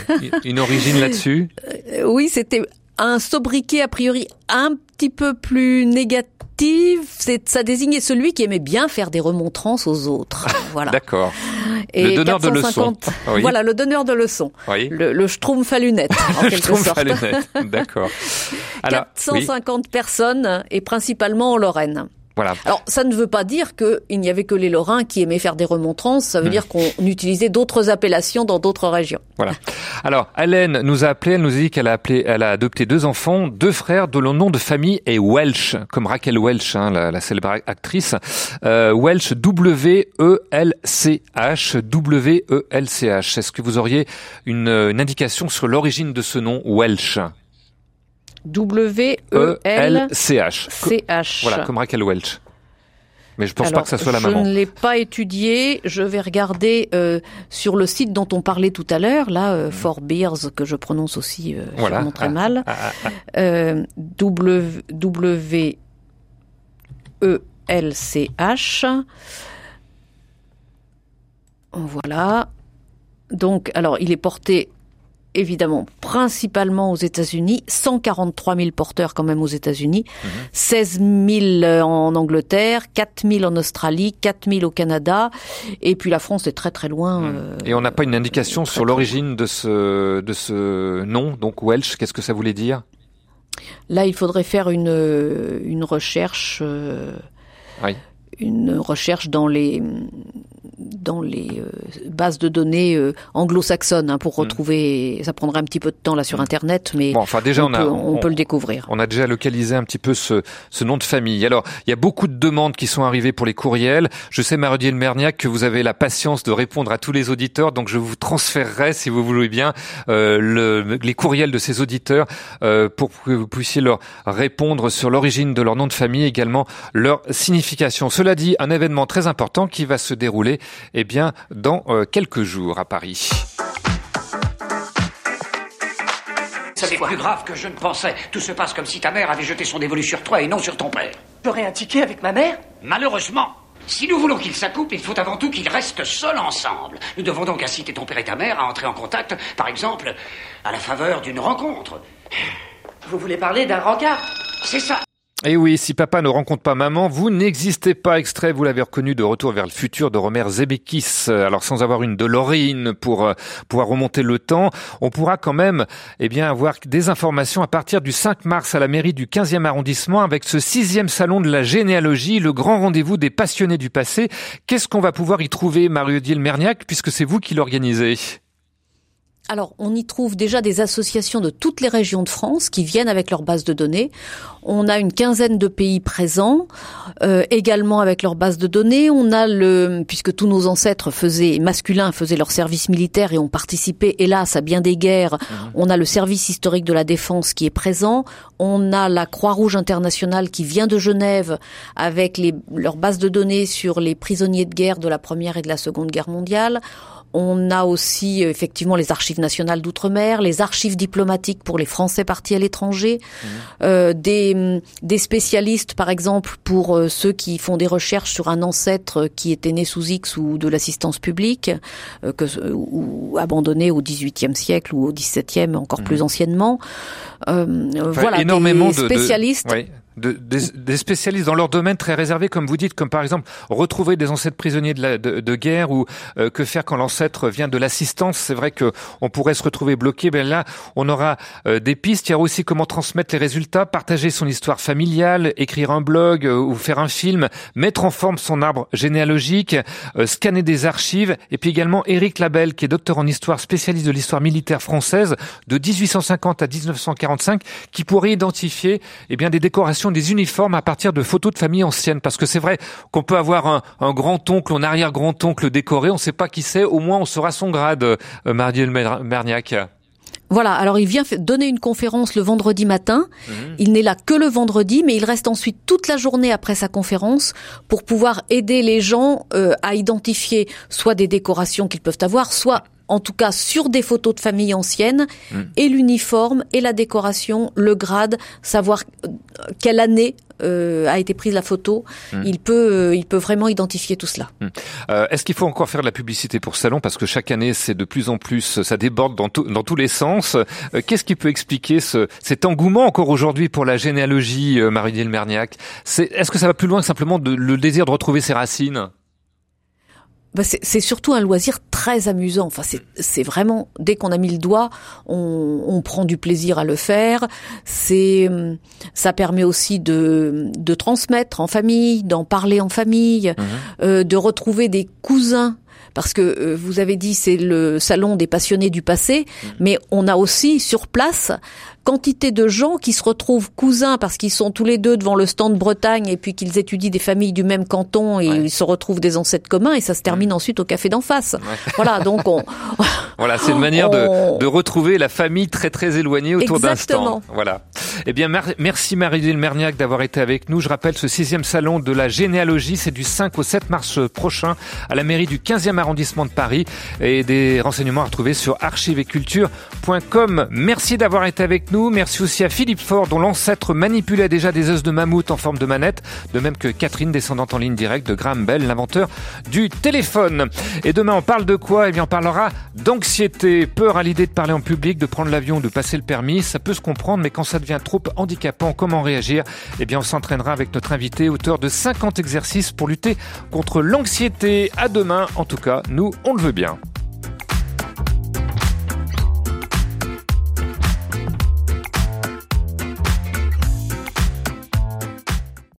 une origine là-dessus? Oui, c'était un sobriquet a priori un petit peu plus négatif. C'est, ça désignait celui qui aimait bien faire des remontrances aux autres. Voilà. D'accord. Et le donneur de leçons. 450 Oui. Voilà, le donneur de leçons. Oui. Le, le schtroumpf à lunettes, en Le quelque sorte. D'accord. Alors, oui. 450 personnes, et principalement en Lorraine. Voilà. Alors, ça ne veut pas dire qu'il n'y avait que les Lorrains qui aimaient faire des remontrances. Ça veut Hmm. dire qu'on utilisait d'autres appellations dans d'autres régions. Voilà. Alors, Hélène nous a appelé, elle nous a dit qu'elle a appelé, elle a adopté deux enfants, deux frères dont le nom de famille est Welsh, comme Raquel Welch, hein, la, la célèbre actrice. Euh, Welch, W-E-L-C-H, W-E-L-C-H. Est-ce que vous auriez une, une indication sur l'origine de ce nom Welsh? W-E-L-C-H. E-L-C-H. Voilà, comme Raquel Welch. Mais je pense Alors, pas que ça soit la je maman. ne l'ai pas étudié. Je vais regarder euh, sur le site dont on parlait tout à l'heure, là, euh, For Beers, que je prononce aussi euh, Voilà. sûrement très Ah, mal. ah, ah, ah. Euh, W W E L C H. Voilà. Donc, alors, il est porté évidemment principalement aux États-Unis, 143 000 porteurs quand même aux États-Unis, 16 000 en Angleterre, 4 000 en Australie, 4 000 au Canada, et puis la France est très très loin. euh, Et on n'a pas une indication sur l'origine de ce, de ce nom, donc Welsh, qu'est-ce que ça voulait dire? Là, il faudrait faire une euh, une recherche. euh, Oui. une recherche dans les dans les euh, bases de données euh, anglo-saxonnes hein, pour retrouver. Ça prendrait un petit peu de temps là sur Internet, mais Hmm. Bon, enfin déjà on, on, a, peut, on peut le découvrir. On a déjà localisé un petit peu ce, ce nom de famille. Alors, il y a beaucoup de demandes qui sont arrivées pour les courriels. Je sais, Marodier Le Merniac, que vous avez la patience de répondre à tous les auditeurs, donc je vous transférerai, si vous voulez bien, euh, le, les courriels de ces auditeurs euh, pour que vous puissiez leur répondre sur l'origine de leur nom de famille, également leur signification. Cela dit, un événement très important qui va se dérouler, eh bien, dans euh, quelques jours à Paris. C'est plus grave que je ne pensais. Tout se passe comme si ta mère avait jeté son dévolu sur toi et non sur ton père. J'aurais un ticket avec ma mère Malheureusement, si nous voulons qu'ils s'accouplent, il faut avant tout qu'ils restent seuls ensemble. Nous devons donc inciter ton père et ta mère à entrer en contact, par exemple, à la faveur d'une rencontre. Vous voulez parler d'un rencard? C'est ça. Et oui, si papa ne rencontre pas maman, vous n'existez pas. Extrait, vous l'avez reconnu, de Retour vers le futur de Romer Zebekis. Alors, sans avoir une DeLorean pour euh, pouvoir remonter le temps, on pourra quand même, eh bien, avoir des informations à partir du 5 mars à la mairie du 15e arrondissement avec ce sixième salon de la généalogie, le grand rendez-vous des passionnés du passé. Qu'est-ce qu'on va pouvoir y trouver, Mario-Odile Merniac, puisque c'est vous qui l'organisez? Alors, on y trouve déjà des associations de toutes les régions de France qui viennent avec leur base de données. On a une quinzaine de pays présents, euh, également avec leur base de données. On a le, puisque tous nos ancêtres faisaient masculins faisaient leur service militaire et ont participé, hélas, à bien des guerres. On a le service historique de la défense qui est présent. On a la Croix-Rouge internationale qui vient de Genève avec les, leur base de données sur les prisonniers de guerre de la première et de la seconde guerre mondiale. On a aussi euh, effectivement les archives nationales d'outre-mer, les archives diplomatiques pour les Français partis à l'étranger, euh, des, hum, des spécialistes par exemple pour euh, ceux qui font des recherches sur un ancêtre qui était né sous X ou de l'assistance publique, euh, que, ou abandonné au XVIIIe siècle ou au XVIIe encore plus anciennement. Euh, Enfin, voilà, énormément des de, de- spécialistes. ouais, de- des, des spécialistes dans leur domaine très réservé, comme vous dites, comme par exemple retrouver des ancêtres prisonniers de, la, de, de guerre ou euh, que faire quand l'ancêtre vient de l'assistance. C'est vrai que on pourrait se retrouver bloqué. Ben là, on aura euh, des pistes. Il y aura aussi comment transmettre les résultats, partager son histoire familiale, écrire un blog euh, ou faire un film, mettre en forme son arbre généalogique, euh, scanner des archives, et puis également Éric Labelle, qui est docteur en histoire, spécialiste de l'histoire militaire française de 1850 à 1945, qui pourrait identifier eh bien des décorations, des uniformes à partir de photos de famille anciennes. Parce que c'est vrai qu'on peut avoir un, un grand-oncle, un arrière-grand-oncle décoré, on ne sait pas qui c'est, au moins on saura son grade, euh, Marielle Mer- Merniac. Voilà, alors il vient donner une conférence le vendredi matin. Il n'est là que le vendredi, mais il reste ensuite toute la journée après sa conférence pour pouvoir aider les gens euh, à identifier soit des décorations qu'ils peuvent avoir, soit en tout cas sur des photos de famille anciennes, et l'uniforme, et la décoration, le grade, savoir euh, quelle année euh, a été prise la photo. Mm. Il peut, euh, il peut vraiment identifier tout cela. Euh, Est-ce qu'il faut encore faire de la publicité pour salon? Parce que chaque année, c'est de plus en plus, ça déborde dans, tout- dans tous les sens. Euh, Qu'est-ce qui peut expliquer ce, cet engouement encore aujourd'hui pour la généalogie, euh, Marie-Diel Merniac? Est-ce que ça va plus loin que simplement de, le désir de retrouver ses racines? Bah, c'est surtout un loisir très amusant. Enfin, c'est vraiment dès qu'on a mis le doigt, on, on prend du plaisir à le faire. C'est hum, ça permet aussi de de transmettre en famille, d'en parler en famille, euh, de retrouver des cousins. Parce que euh, vous avez dit c'est le salon des passionnés du passé, mais on a aussi sur place quantité de gens qui se retrouvent cousins parce qu'ils sont tous les deux devant le stand Bretagne et puis qu'ils étudient des familles du même canton et ils se retrouvent des ancêtres communs et ça se termine ensuite au café d'en face. Voilà, donc on Voilà, c'est une manière On- de, de retrouver la famille très très éloignée autour d'un stand. Voilà. Eh bien, merci Marie-Lille Merniac d'avoir été avec nous. Je rappelle ce sixième salon de la généalogie, c'est du 5 au 7 mars prochain à la mairie du 15e arrondissement de Paris et des renseignements à retrouver sur archiveculture.com. Merci d'avoir été avec nous. Merci aussi à Philippe Ford dont l'ancêtre manipulait déjà des os de mammouth en forme de manette, de même que Catherine, descendante en ligne directe de Graham Bell, l'inventeur du téléphone. Et demain, on parle de quoi? Eh bien, on parlera d'anxiété, peur à l'idée de parler en public, de prendre l'avion, de passer le permis. Ça peut se comprendre, mais quand ça devient trop handicapant, comment réagir? Eh bien, on s'entraînera avec notre invité, auteur de 50 exercices pour lutter contre l'anxiété. À demain, en tout cas, nous, on le veut bien.